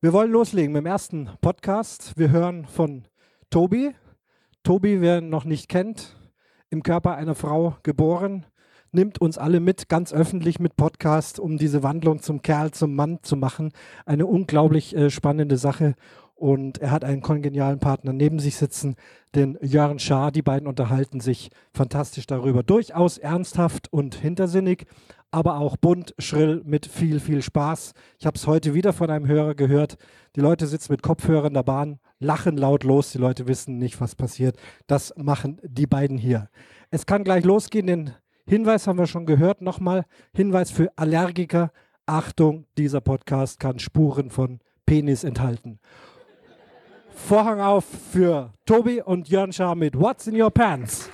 Wir wollen loslegen mit dem ersten Podcast. Wir hören von Tobi. Tobi, wer ihn noch nicht kennt, im Körper einer Frau geboren, nimmt uns alle mit, ganz öffentlich mit Podcast, um diese Wandlung zum Kerl, zum Mann zu machen. Eine unglaublich äh, spannende Sache. Und er hat einen kongenialen Partner neben sich sitzen, den Jörn Schaar. Die beiden unterhalten sich fantastisch darüber. Durchaus ernsthaft und hintersinnig, aber auch bunt, schrill, mit viel, viel Spaß. Ich habe es heute wieder von einem Hörer gehört. Die Leute sitzen mit Kopfhörern in der Bahn, lachen laut los. Die Leute wissen nicht, was passiert. Das machen die beiden hier. Es kann gleich losgehen. Den Hinweis haben wir schon gehört. Nochmal Hinweis für Allergiker. Achtung, dieser Podcast kann Spuren von Penis enthalten. Vorhang auf für Tobi und Jörn Schaar mit What's in Your Pants.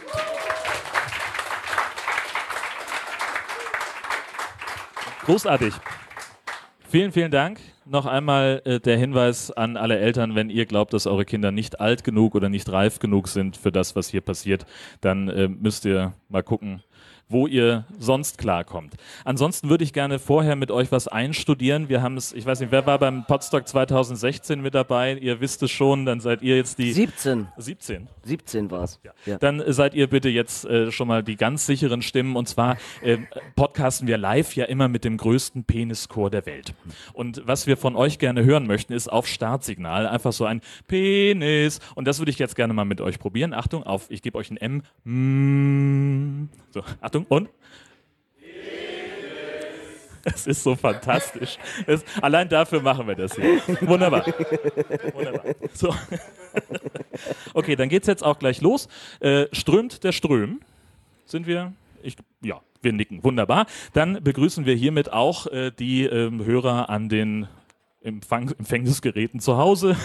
Großartig. Vielen, vielen Dank. Noch einmal äh, der Hinweis an alle Eltern, wenn ihr glaubt, dass eure Kinder nicht alt genug oder nicht reif genug sind für das, was hier passiert, dann äh, müsst ihr mal gucken, wo ihr sonst klarkommt. Ansonsten würde ich gerne vorher mit euch was einstudieren. Wir haben es, ich weiß nicht, wer war beim Podstock 2016 mit dabei? Ihr wisst es schon, dann seid ihr jetzt die 17. 17. 17 war es. Ja. Ja. Dann seid ihr bitte jetzt äh, schon mal die ganz sicheren Stimmen. Und zwar äh, podcasten wir live ja immer mit dem größten Penischor der Welt. Und was wir von euch gerne hören möchten, ist auf Startsignal einfach so ein Penis. Und das würde ich jetzt gerne mal mit euch probieren. Achtung, auf, ich gebe euch ein M. So, Achtung und. Es ist so fantastisch. Es, allein dafür machen wir das hier. Wunderbar. Wunderbar. So. Okay, dann geht es jetzt auch gleich los. Äh, strömt der Ström. Sind wir? Ich, ja, wir nicken. Wunderbar. Dann begrüßen wir hiermit auch äh, die äh, Hörer an den Empfang Empfängnisgeräten zu Hause.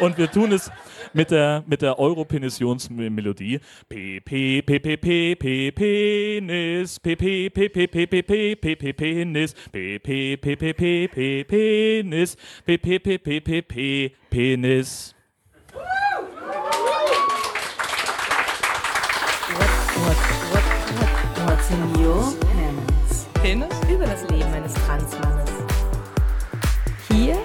Und wir tun es mit der, mit der Europenisionsmelodie. P, P, P, P, P, P, Penis, P, P, P, P, P, P, P, P, P, Penis, P, P, P, P, P, P, Penis, P, P, P, P, P, P, Penis. What's in your pants? Penis? Über das Leben eines Transmannes. Hier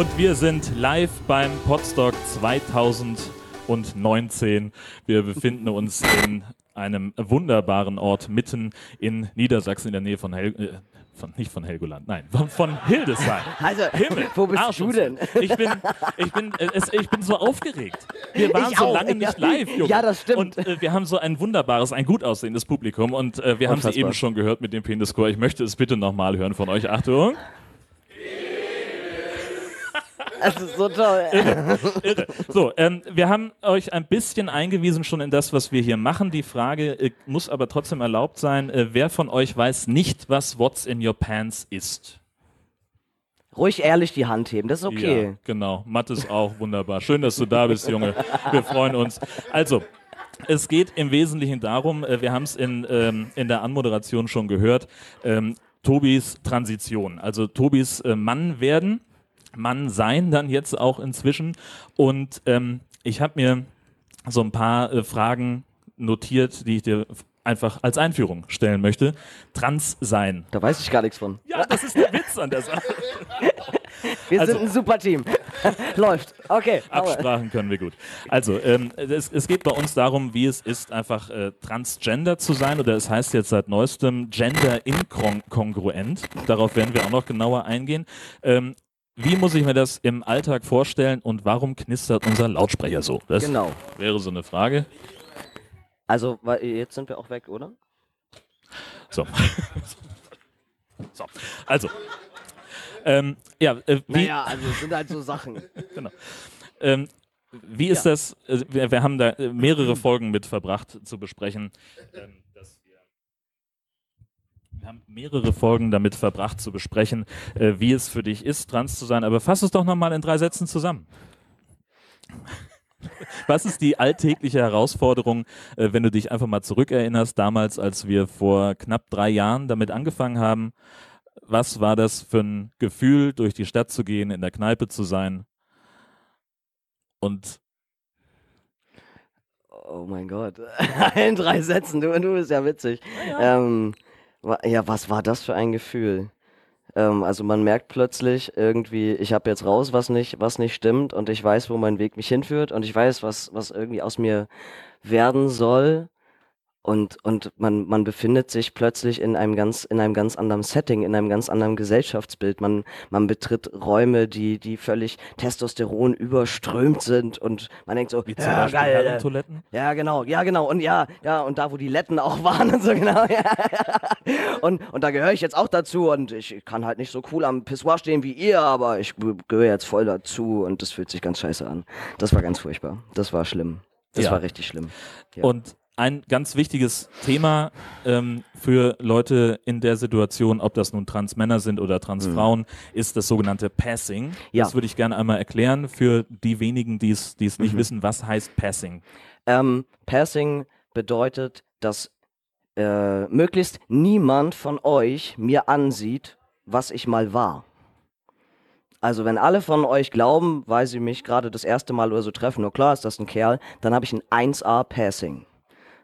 Und wir sind live beim Podstock 2019. Wir befinden uns in einem wunderbaren Ort mitten in Niedersachsen in der Nähe von Hel äh, von, nicht von Helgoland, nein, von, von Hildesheim. Also, Himmel, wo bist Arsch du denn? Ich bin, ich bin, äh, es, ich bin so aufgeregt. Wir waren Ich so auch, lange nicht live, Junge. Ja, das stimmt. Und äh, wir haben so ein wunderbares, ein gut aussehendes Publikum und äh, wir haben sie Unfassbar. eben schon gehört mit dem Penischor. Ich möchte es bitte nochmal hören von euch. Achtung. Das ist so toll. Irre. So, ähm, wir haben euch ein bisschen eingewiesen schon in das, was wir hier machen. Die Frage äh, muss aber trotzdem erlaubt sein. Äh, wer von euch weiß nicht, was What's in Your Pants ist? Ruhig ehrlich die Hand heben, das ist okay. Ja, genau. Mathis auch wunderbar. Schön, dass du da bist, Junge. Wir freuen uns. Also, es geht im Wesentlichen darum, äh, wir haben es in, ähm, in der Anmoderation schon gehört, ähm, Tobis Transition. Also Tobis äh, Mann werden, Mann sein dann jetzt auch inzwischen. Und ähm, ich habe mir so ein paar äh, Fragen notiert, die ich dir einfach als Einführung stellen möchte. Trans sein. Da weiß ich gar nichts von. Ja, das ist der Witz an der Sache. Wir Also- sind ein super Team. Läuft. Okay. Absprachen können wir gut. Also, ähm, es, es geht bei uns darum, wie es ist, einfach äh, transgender zu sein. Oder es heißt jetzt seit neuestem gender inkongruent. Darauf werden wir auch noch genauer eingehen. Ähm, wie muss ich mir das im Alltag vorstellen und warum knistert unser Lautsprecher so? Das Genau. wäre so eine Frage. Also, jetzt sind wir auch weg, oder? So. so. Also. Ähm, ja, äh, wie, Naja, also es sind halt so Sachen. Genau. Ähm, wie ist das? äh, Wir, wir haben da äh, mehrere Folgen mit verbracht zu besprechen. Ähm, wir, haben mehrere Folgen damit verbracht zu besprechen, äh, wie es für dich ist, trans zu sein. Aber fass es doch nochmal in drei Sätzen zusammen. Was ist die alltägliche Herausforderung, äh, wenn du dich einfach mal zurückerinnerst, damals, als wir vor knapp drei Jahren damit angefangen haben? Was war das für ein Gefühl, durch die Stadt zu gehen, in der Kneipe zu sein und Oh mein Gott. In drei Sätzen, du, du bist ja witzig. Ähm, Wa- Ja, was war das für ein Gefühl? Ähm, also man merkt plötzlich irgendwie, ich habe jetzt raus, was nicht, was nicht stimmt und ich weiß, wo mein Weg mich hinführt und ich weiß, was, was irgendwie aus mir werden soll. Und, und man, man befindet sich plötzlich in einem ganz, in einem ganz anderen Setting, in einem ganz anderen Gesellschaftsbild. Man, man betritt Räume, die, die völlig Testosteron überströmt sind und man denkt so, Wie zum ja, Beispiel geil, Herrentoiletten. ja, genau, ja, genau. Und ja, ja, und da, wo die Letten auch waren und so, genau. Ja. Und, und da gehöre ich jetzt auch dazu und ich kann halt nicht so cool am Pissoir stehen wie ihr, aber ich ge- gehöre jetzt voll dazu und das fühlt sich ganz scheiße an. Das war ganz furchtbar. Das war schlimm. Das Ja. war richtig schlimm. Und ein ganz wichtiges Thema ähm, für Leute in der Situation, ob das nun Transmänner sind oder Transfrauen, ist das sogenannte Passing. Mhm. Ja. Das würde ich gerne einmal erklären für die wenigen, die es es Mhm. nicht wissen. Was heißt Passing? Ähm, Passing bedeutet, dass äh, möglichst niemand von euch mir ansieht, was ich mal war. Also wenn alle von euch glauben, weil sie mich gerade das erste Mal oder so treffen, nur klar ist das ein Kerl, dann habe ich ein 1A Passing.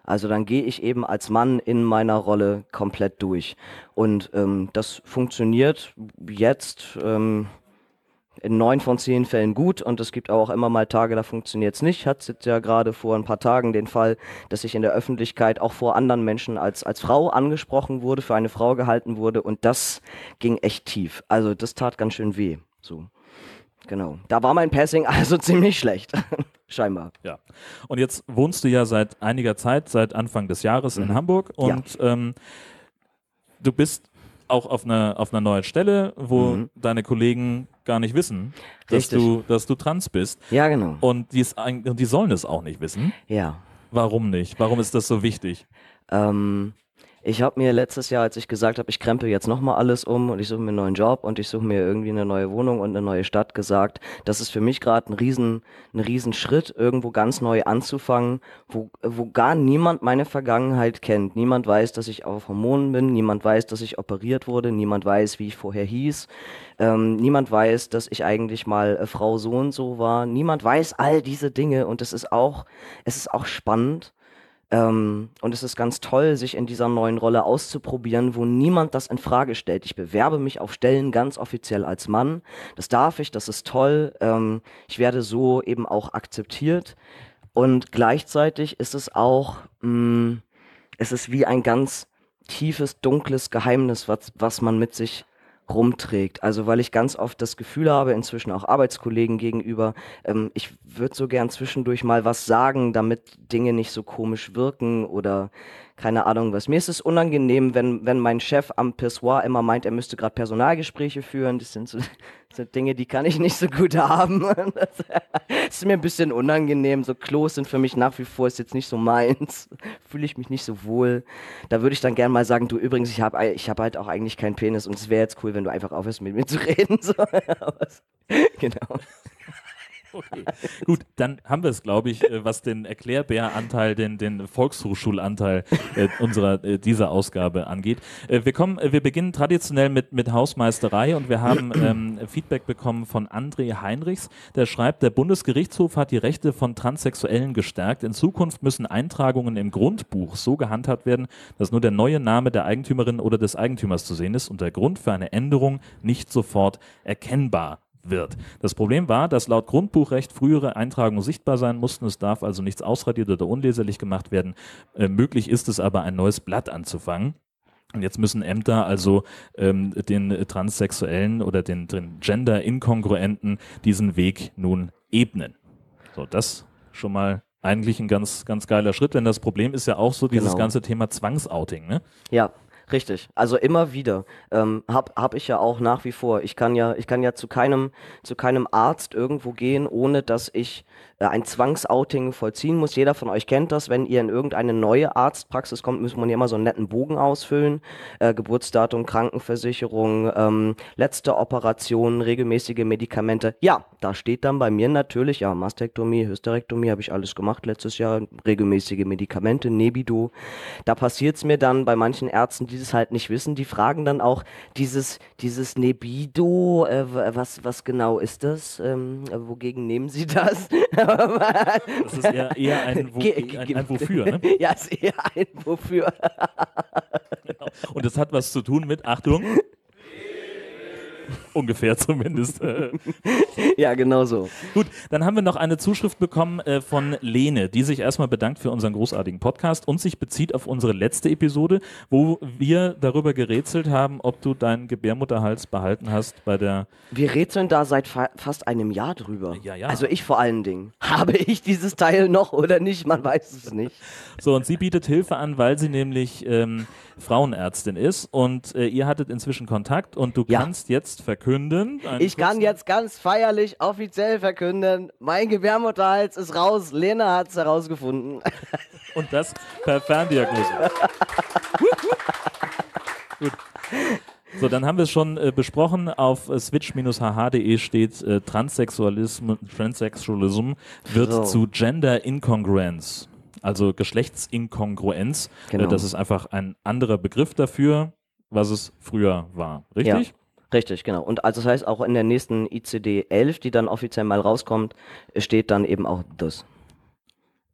Also dann gehe ich eben als Mann in meiner Rolle komplett durch. Und ähm, das funktioniert jetzt ähm, in neun von zehn Fällen gut und es gibt auch immer mal Tage, da funktioniert es nicht. Hat jetzt ja gerade vor ein paar Tagen den Fall, dass ich in der Öffentlichkeit auch vor anderen Menschen als, als Frau angesprochen wurde, für eine Frau gehalten wurde und das ging echt tief. Also das tat ganz schön weh. So. Genau. Da war mein Passing also ziemlich schlecht. Scheinbar. Ja. Und jetzt wohnst du ja seit einiger Zeit, seit Anfang des Jahres Mhm. in Hamburg und ähm, du bist auch auf einer, auf einer neuen Stelle, wo Mhm. deine Kollegen gar nicht wissen, dass Richtig. du, dass du trans bist. Ja, genau. Und die, und die sollen es auch nicht wissen. Ja. Warum nicht? Warum ist das so wichtig? Ähm, ich habe mir letztes Jahr, als ich gesagt habe, ich krempel jetzt nochmal alles um und ich suche mir einen neuen Job und ich suche mir irgendwie eine neue Wohnung und eine neue Stadt, gesagt, das ist für mich gerade ein riesen, ein riesen Schritt, irgendwo ganz neu anzufangen, wo, wo gar niemand meine Vergangenheit kennt. Niemand weiß, dass ich auf Hormonen bin, niemand weiß, dass ich operiert wurde, niemand weiß, wie ich vorher hieß, ähm, niemand weiß, dass ich eigentlich mal äh, Frau so und so war, niemand weiß all diese Dinge und es ist auch, es ist auch spannend. Ähm, und es ist ganz toll, sich in dieser neuen Rolle auszuprobieren, wo niemand das in Frage stellt. Ich bewerbe mich auf Stellen ganz offiziell als Mann. Das darf ich, das ist toll. Ähm, ich werde so eben auch akzeptiert. Und gleichzeitig ist es auch, mh, es ist wie ein ganz tiefes, dunkles Geheimnis, was, was man mit sich rumträgt. Also weil ich ganz oft das Gefühl habe, inzwischen auch Arbeitskollegen gegenüber, ähm, ich würde so gern zwischendurch mal was sagen, damit Dinge nicht so komisch wirken oder keine Ahnung was. Mir ist es unangenehm, wenn, wenn mein Chef am Pissoir immer meint, er müsste gerade Personalgespräche führen. Das sind so, so Dinge, die kann ich nicht so gut haben. Das, ist mir ein bisschen unangenehm. So Klos sind für mich nach wie vor ist jetzt nicht so meins. Fühle ich mich nicht so wohl. Da würde ich dann gern mal sagen, du übrigens, ich habe ich hab halt auch eigentlich keinen Penis und es wäre jetzt cool, wenn du einfach aufhörst mit mir zu reden. Genau. Okay. Gut, dann haben wir es, glaube ich, äh, was den Erklärbär-Anteil, den, den Volkshochschulanteil äh, unserer äh, dieser Ausgabe angeht. Äh, wir kommen, äh, wir beginnen traditionell mit, mit Hausmeisterei und wir haben ähm, Feedback bekommen von André Heinrichs, der schreibt, der Bundesgerichtshof hat die Rechte von Transsexuellen gestärkt. In Zukunft müssen Eintragungen im Grundbuch so gehandhabt werden, dass nur der neue Name der Eigentümerin oder des Eigentümers zu sehen ist und der Grund für eine Änderung nicht sofort erkennbar wird. Das Problem war, dass laut Grundbuchrecht frühere Eintragungen sichtbar sein mussten. Es darf also nichts ausradiert oder unleserlich gemacht werden. Äh, möglich ist es aber, ein neues Blatt anzufangen. Und jetzt müssen Ämter also ähm, den Transsexuellen oder den, den Gender-Inkongruenten diesen Weg nun ebnen. So, das schon mal eigentlich ein ganz, ganz geiler Schritt, denn das Problem ist ja auch so dieses Genau. ganze Thema Zwangsouting. Ne? Ja, richtig. Also immer wieder. Ähm, hab, hab ich ja auch nach wie vor. Ich kann ja, ich kann ja zu keinem, zu keinem Arzt irgendwo gehen, ohne dass ich äh, ein Zwangsouting vollziehen muss. Jeder von euch kennt das. Wenn ihr in irgendeine neue Arztpraxis kommt, muss man ja immer so einen netten Bogen ausfüllen. Äh, Geburtsdatum, Krankenversicherung, ähm, letzte Operation, regelmäßige Medikamente. Ja, da steht dann bei mir natürlich, ja, Mastektomie, Hysterektomie habe ich alles gemacht letztes Jahr, regelmäßige Medikamente, Nebido. Da passiert es mir dann bei manchen Ärzten, die das halt nicht wissen, die fragen dann auch dieses, dieses Nebido, äh, was, was genau ist das? Ähm, äh, wogegen nehmen Sie das? Das ist eher, eher ein, Wo ein, ein Wofür. Ne? ja, ist eher ein Wofür. Und das hat was zu tun mit, Achtung, ungefähr zumindest. Ja, genau so. Gut, dann haben wir noch eine Zuschrift bekommen äh, von Lene, die sich erstmal bedankt für unseren großartigen Podcast und sich bezieht auf unsere letzte Episode, wo wir darüber gerätselt haben, ob du deinen Gebärmutterhals behalten hast bei der. Wir rätseln da seit fa fast einem Jahr drüber. Ja, ja. Also ich vor allen Dingen. Habe ich dieses Teil noch oder nicht? Man weiß es nicht. So, und sie bietet Hilfe an, weil sie nämlich ähm, Frauenärztin ist und äh, ihr hattet inzwischen Kontakt und du Ja. kannst jetzt verkünden. Einen Ich kann jetzt ganz feierlich offiziell verkünden, mein Gebärmutterhals ist raus. Lena hat es herausgefunden. Und das per Ferndiagnose. Gut. So, dann haben wir es schon äh, besprochen. Auf äh, switch-hh.de steht äh, Transsexualism, Transsexualism wird So. zu Gender Incongruenz, also Geschlechtsinkongruenz. Genau. Äh, das ist einfach ein anderer Begriff dafür, was es früher war. Richtig? Richtig, genau. Und also das heißt auch in der nächsten ICD 11, die dann offiziell mal rauskommt, steht dann eben auch das.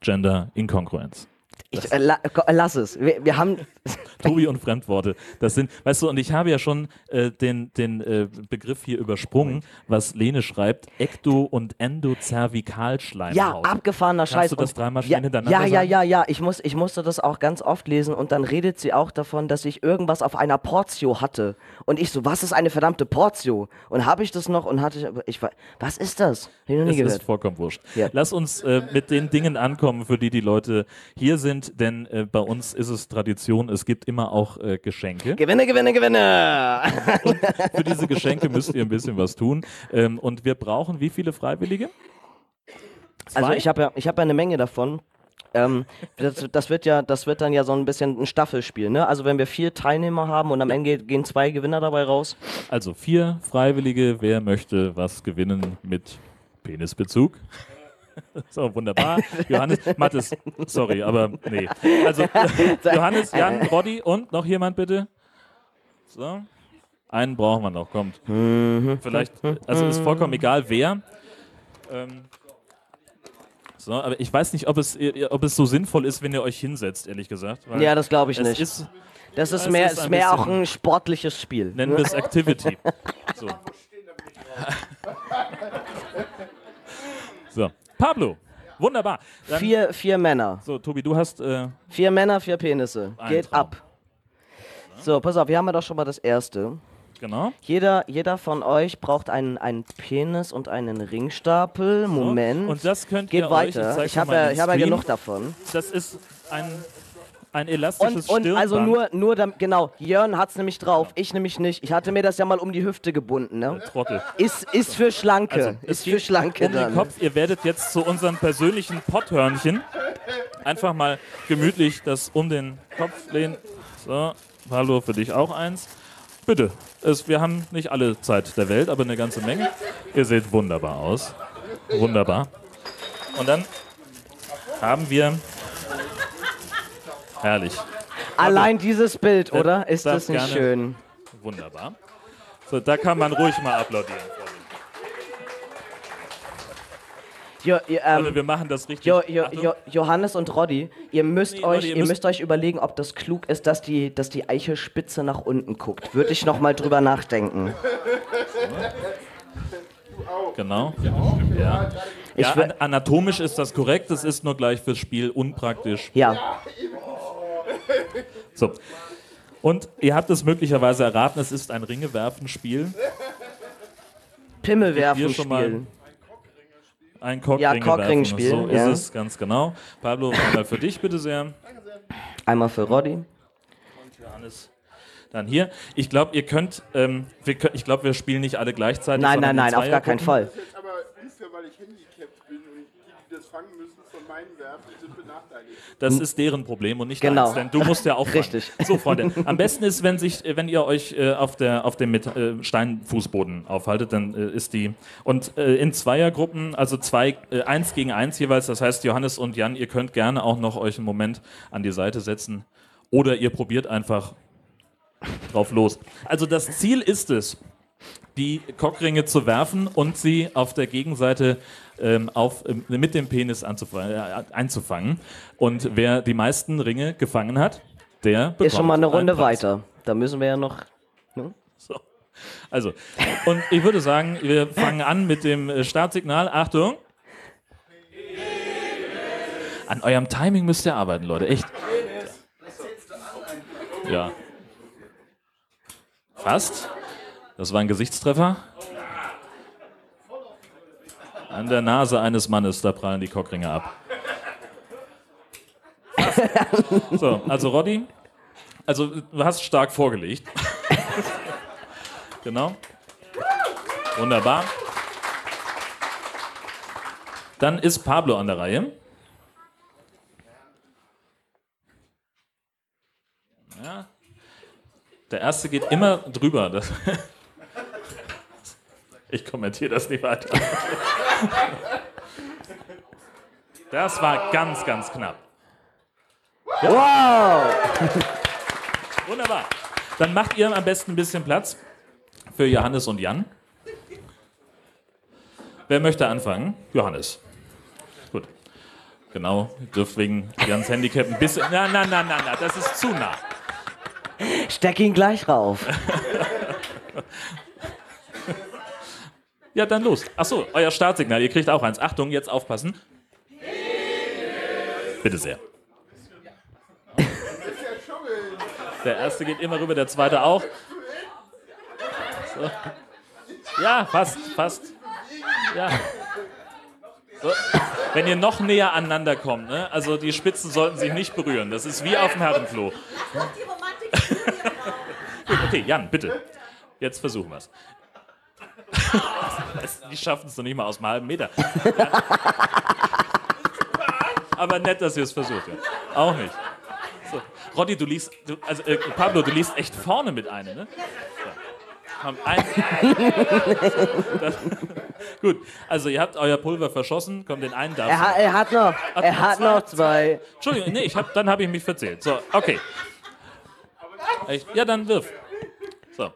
Gender Inkongruenz. Ich, äh, la, ko- lass es. Wir, wir haben. Tobi und Fremdworte. Das sind, weißt du, und ich habe ja schon äh, den, den äh, Begriff hier übersprungen, was Lene schreibt, Ekto- und Endozervikalschleimhaut. Ja, abgefahrener Scheiß. du das dreimal ja, schnell hintereinander Ja, ja, sagen? ja, ja. Ich, muss, ich musste das auch ganz oft lesen und dann redet sie auch davon, dass ich irgendwas auf einer Portio hatte. Und ich so, was ist eine verdammte Portio? Und habe ich das noch und hatte ich, ich was ist das? Hab ich noch nie ist gehört. vollkommen wurscht. Ja. Lass uns äh, mit den Dingen ankommen, für die die Leute hier sind, denn äh, bei uns ist es Tradition, es gibt immer auch äh, Geschenke. Gewinne, gewinne, gewinne! Für diese Geschenke müsst ihr ein bisschen was tun. Ähm, und wir brauchen wie viele Freiwillige? Also Zwei? ich habe ja, ich habe ja eine Menge davon. Ähm, das, das wird ja, das wird dann ja so ein bisschen ein Staffelspiel, ne? Also wenn wir vier Teilnehmer haben und am Ende gehen zwei Gewinner dabei raus. Also vier Freiwillige. Wer möchte was gewinnen mit Penisbezug? So, wunderbar. Johannes, Mathis, sorry, aber nee. Also Johannes, Jan, Roddy und noch jemand bitte? So. Einen brauchen wir noch, kommt. Vielleicht, also ist vollkommen egal wer. Ähm, so, aber ich weiß nicht, ob es, ob es so sinnvoll ist, wenn ihr euch hinsetzt, ehrlich gesagt. Ja, das glaube ich nicht. ist, das ist es mehr, ist ist mehr auch ein sportliches Spiel. Nennen wir es Activity. So. so. Pablo, wunderbar. Dann, Vier, vier Männer. So, Tobi, du hast. Äh, Vier Männer, vier Penisse. Geht Traum. ab. So, pass auf, wir haben ja doch schon mal das erste. genau. Jeder, jeder von euch braucht einen, einen Penis und einen Ringstapel. Moment. Und das könnt Geht ihr euch. Ich, weiter. Ich habe ja, hab ja genug davon. Das ist ein, ein elastisches Und, und also Stirnband. nur, nur damit, genau, Jörn hat's nämlich drauf, ich nämlich nicht. Ich hatte mir das ja mal um die Hüfte gebunden, ne? Trottel. Ist, ist für Schlanke. Also, es ist für Schlanke um dann. den Kopf. Ihr werdet jetzt zu unserem persönlichen Potthörnchen einfach mal gemütlich das um den Kopf lehnen. So, Pablo, für dich auch eins. Bitte. Es, wir haben nicht alle Zeit der Welt, aber eine ganze Menge. Ihr seht wunderbar aus. Wunderbar. Und dann haben wir. Herrlich. Allein dieses Bild, oder? Ist darf das nicht gerne- schön? Wunderbar. So, da kann man ruhig mal applaudieren. Jo, ihr, ähm, Also wir machen das richtig. jo, jo, jo, Johannes und Roddy, ihr müsst Nee, euch, Roddy, ihr ihr müsst- müsst euch überlegen, ob das klug ist, dass die, dass die Eichelspitze nach unten guckt. Würde ich noch mal drüber nachdenken. Genau. Ja, Ich ja anatomisch ist das korrekt, es ist nur gleich fürs Spiel unpraktisch. Ja, So. Und ihr habt es möglicherweise erraten, es ist ein Ringewerfen-Spiel. Pimmel Hier werfen schon mal spielen. ein Cockring Ja, Cockring-Spiel, So ja. ist es, ganz genau. Pablo, einmal für dich bitte sehr. Einmal für Roddy. Johannes. Dann hier. Ich glaube, ihr könnt, ähm, wir können, ich glaube, wir spielen nicht alle gleichzeitig. Nein, nein, in nein, auf gar keinen. Fall. jetzt aber unfair, weil ich handicapped bin und die, die das fangen müssen, von meinen Werfen sind benachteiligt. Das ist deren Problem und nicht Genau. deins, denn du musst ja auch. Richtig. So, Freunde. Am besten ist, wenn, sich, wenn ihr euch äh, auf, der, auf dem mit, äh, Steinfußboden aufhaltet, dann äh, ist die. Und äh, in Zweiergruppen, also zwei, äh, eins gegen eins jeweils, das heißt, Johannes und Jan, ihr könnt gerne auch noch euch einen Moment an die Seite setzen. Oder ihr probiert einfach drauf los. Also das Ziel ist es, die Cockringe zu werfen und sie auf der Gegenseite ähm, auf, ähm, mit dem Penis anzuf- äh, einzufangen. Und wer die meisten Ringe gefangen hat, der bekommt Ist schon mal eine Runde Preis. weiter. Da müssen wir ja noch. So. Also, und ich würde sagen, wir fangen an mit dem äh, Startsignal. Achtung. An eurem Timing müsst ihr arbeiten, Leute, echt. Ja. Fast. Das war ein Gesichtstreffer. An der Nase eines Mannes, da prallen die Cockringe ab. So, also Roddy, also du hast stark vorgelegt. Genau. Wunderbar. Dann ist Pablo an der Reihe. Ja. Der erste geht immer drüber. Das ich kommentiere das nicht weiter. Das war ganz, ganz knapp. Wow! Wunderbar. Dann macht ihr am besten ein bisschen Platz für Johannes und Jan. Wer möchte anfangen? Johannes. Gut. Genau, dürft wegen Jans Handicap ein bisschen. Na, na, na, na, na, das ist zu nah. Steck ihn gleich rauf. Ja, dann los. Achso, euer Startsignal, ihr kriegt auch eins. Achtung, jetzt aufpassen. Bitte sehr. Der erste geht immer rüber, der zweite auch. So. Ja, fast, fast. Ja. So. Wenn ihr noch näher aneinander kommt, ne? also die Spitzen sollten sich nicht berühren. Das ist wie auf dem Herrenklo. Gut, okay, Jan, bitte. Jetzt versuchen wir es. Die schaffen es noch nicht mal aus einem halben Meter. Ja. Aber nett, dass ihr es versucht. Ja. Auch nicht. So. Roddy, du liest, du, also äh, Pablo, du liest echt vorne mit einem, ne? Ja. Komm, ein, das, gut, also ihr habt euer Pulver verschossen, komm, den einen darf. Er, ha- er hat noch, er hat zwei, noch zwei. Entschuldigung, nee, ich hab, dann habe ich mich verzählt. So, okay. Ich, ja, dann wirf. So.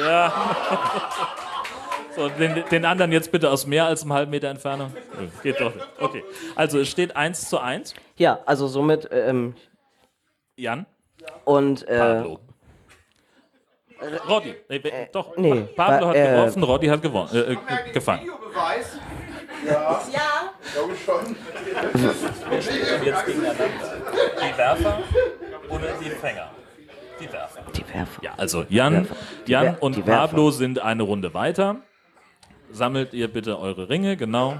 Ja. So, den, den anderen jetzt bitte aus mehr als einem halben Meter Entfernung. Geht doch nicht. Okay. Also es steht 1 zu 1. Ja, also somit, ähm, Jan, und, äh, Pablo. Roddy. Nee, be- doch. nee, Pablo hat äh, geworfen, Roddy hat gewonnen, äh, äh, gefangen. Videobeweis? Ja. Ja. Glaube schon. Jetzt gegeneinander. Die Werfer oder die Fänger? Die Werfer. die Werfer. Ja, also Jan, Jan und. Pablo sind eine Runde weiter. Sammelt ihr bitte eure Ringe, genau.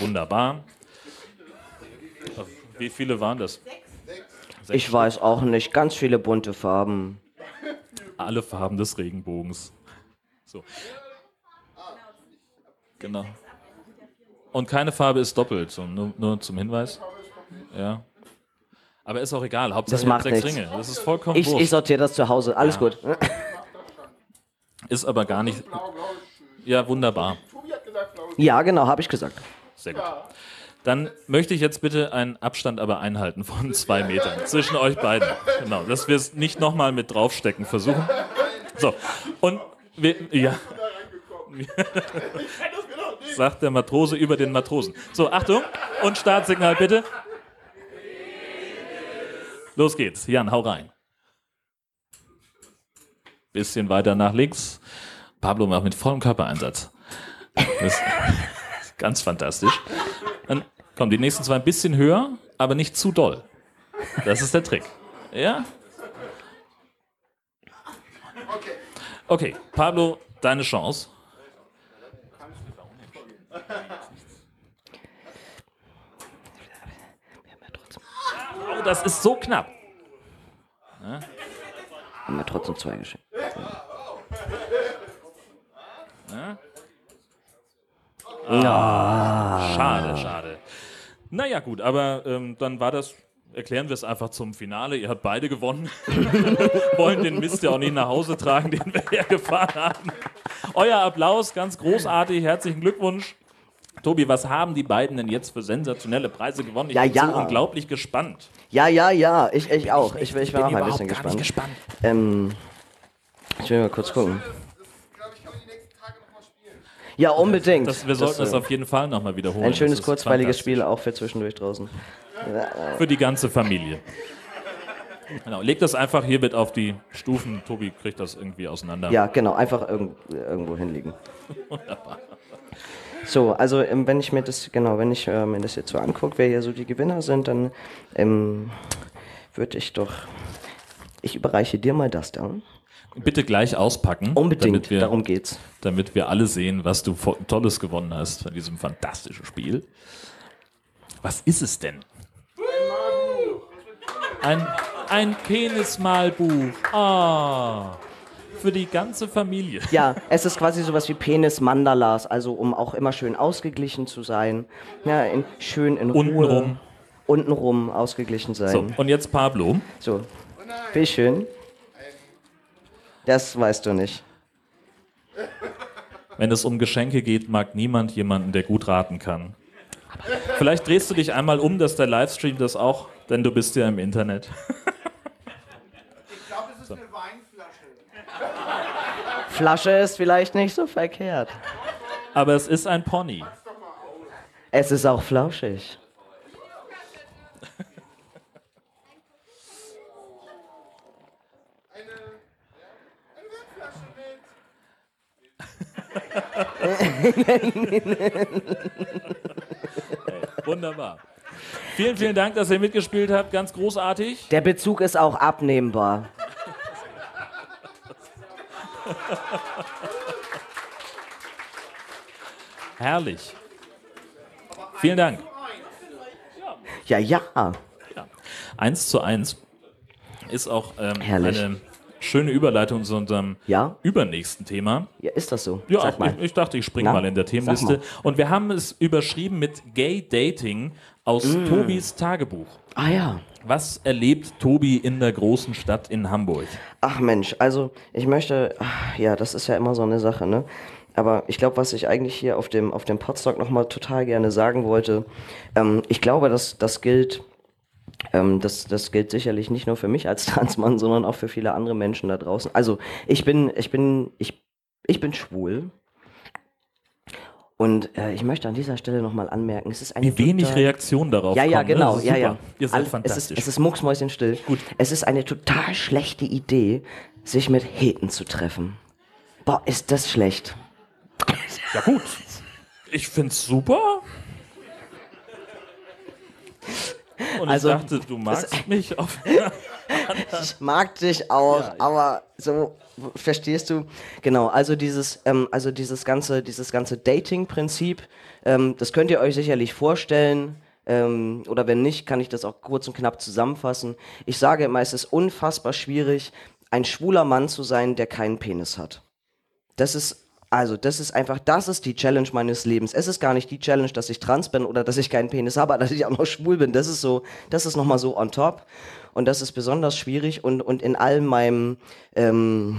Wunderbar. Wie viele waren das? Ich weiß auch nicht, ganz viele bunte Farben. Alle Farben des Regenbogens. So. Genau. Und keine Farbe ist doppelt, nur, nur zum Hinweis. Ja. Aber ist auch egal, Hauptsache Das macht sechs nichts. Ringe. Das ist vollkommen Ich, ich sortiere das zu Hause, alles gut. Ist aber gar nicht. Ja, wunderbar. Tobi hat gesagt, blau. Ja, genau, habe ich gesagt. Sehr gut. Dann möchte ich jetzt bitte einen Abstand aber einhalten von zwei Metern zwischen euch beiden. Genau, dass wir es nicht nochmal mit draufstecken versuchen. So, und wir, ja. Sagt der Matrose über den Matrosen. So, Achtung und Startsignal bitte. Los geht's. Jan, hau rein. Bisschen weiter nach links. Pablo macht mit vollem Körpereinsatz. Das ist ganz fantastisch. Dann kommen die nächsten zwei ein bisschen höher, aber nicht zu doll. Das ist der Trick. Ja? Okay, Pablo, deine Chance. Oh, das ist so knapp. Haben wir trotzdem zwei geschenkt. Schade, schade. Naja, gut, aber ähm, dann war das. Erklären wir es einfach zum Finale. Ihr habt beide gewonnen. Wollen den Mist ja auch nicht nach Hause tragen, den wir hergefahren haben. Euer Applaus, ganz großartig. Herzlichen Glückwunsch. Tobi, was haben die beiden denn jetzt für sensationelle Preise gewonnen? Ich Ja, bin ja. so unglaublich gespannt. Ja, ja, ja, ich, ich auch. Ich, ich bin auch ein bisschen gespannt. gespannt. Ähm, ich will mal kurz gucken. glaube ich, kann man die nächsten Tage nochmal spielen. Ja, unbedingt. Das, wir sollten Das, es äh, auf jeden Fall nochmal wiederholen. Ein schönes, Das kurzweiliges. Spiel, auch für zwischendurch draußen. Für die ganze Familie. Genau, leg das einfach hier mit auf die Stufen. Tobi kriegt das irgendwie auseinander. Ja, genau, einfach irgend, irgendwo hinlegen. So, also ähm, wenn ich mir das, genau, wenn ich äh, mir das jetzt so angucke, wer hier so die Gewinner sind, dann ähm, würde ich doch, ich überreiche dir mal das da. Bitte gleich auspacken. Unbedingt, damit wir, darum geht's. Damit wir alle sehen, was du Tolles gewonnen hast von diesem fantastischen Spiel. Was ist es denn? Ein, ein Penismalbuch. Ah. Für die ganze Familie. Ja, es ist quasi sowas wie Penis-Mandalas, also um auch immer schön ausgeglichen zu sein. Ja, in, schön in Ruhe. Untenrum. Untenrum ausgeglichen So, sein. und jetzt Pablo. So, bitteschön. Das weißt du nicht. Wenn es um Geschenke geht, mag niemand jemanden, der gut raten kann. Vielleicht drehst du dich einmal um, dass der Livestream das auch, denn du bist ja im Internet. Ich glaube, es ist eine Weinflasche. Flasche ist vielleicht nicht so verkehrt. Aber es ist ein Pony. Es ist auch flauschig. Eine, eine Weinflasche mit. Wunderbar. Vielen, vielen Dank, dass ihr mitgespielt habt. Ganz großartig. Der Bezug ist auch abnehmbar. Herrlich. Vielen Dank. Ja, ja. Eins zu eins ist auch ähm, Herrlich. eine schöne Überleitung zu unserem Ja? übernächsten Thema. Ja, ist das so? Ja, ich, ich dachte, ich springe mal in der Themenliste. Und wir haben es überschrieben mit Gay Dating aus Mm. Tobis Tagebuch. Ah ja. Was erlebt Tobi in der großen Stadt in Hamburg? Ach Mensch, also ich möchte, ach, ja, das ist ja immer so eine Sache, ne? Aber ich glaube, was ich eigentlich hier auf dem, auf dem Podstock nochmal total gerne sagen wollte, ähm, ich glaube, dass das gilt, ähm, das, das gilt sicherlich nicht nur für mich als Transmann, sondern auch für viele andere Menschen da draußen. Also ich bin, ich bin, ich, ich bin schwul. Und äh, ich möchte an dieser Stelle nochmal anmerken, es ist eine Wie wenig total- Reaktion darauf ja, ja, kommt, ne? genau, ist ja, ja. Ihr seid Alle- Es ist, fantastisch. es ist mucksmäuschenstill. Gut. Es ist eine total schlechte Idee, sich mit Heten zu treffen. Boah, ist das schlecht. ja gut. Ich find's super. Und Also, ich dachte, du magst mich auf. Ich mag dich auch, aber so, verstehst du? Genau, also dieses, ähm, also dieses ganze, dieses ganze Dating-Prinzip, ähm, das könnt ihr euch sicherlich vorstellen. Ähm, oder wenn nicht, kann ich das auch kurz und knapp zusammenfassen. Ich sage immer, es ist unfassbar schwierig, ein schwuler Mann zu sein, der keinen Penis hat. Das ist, also, das ist einfach, das ist die Challenge meines Lebens. Es ist gar nicht die Challenge, dass ich trans bin oder dass ich keinen Penis habe, dass ich auch noch schwul bin. Das ist so, das ist nochmal so on top. Und das ist besonders schwierig und, und in all meinem ähm,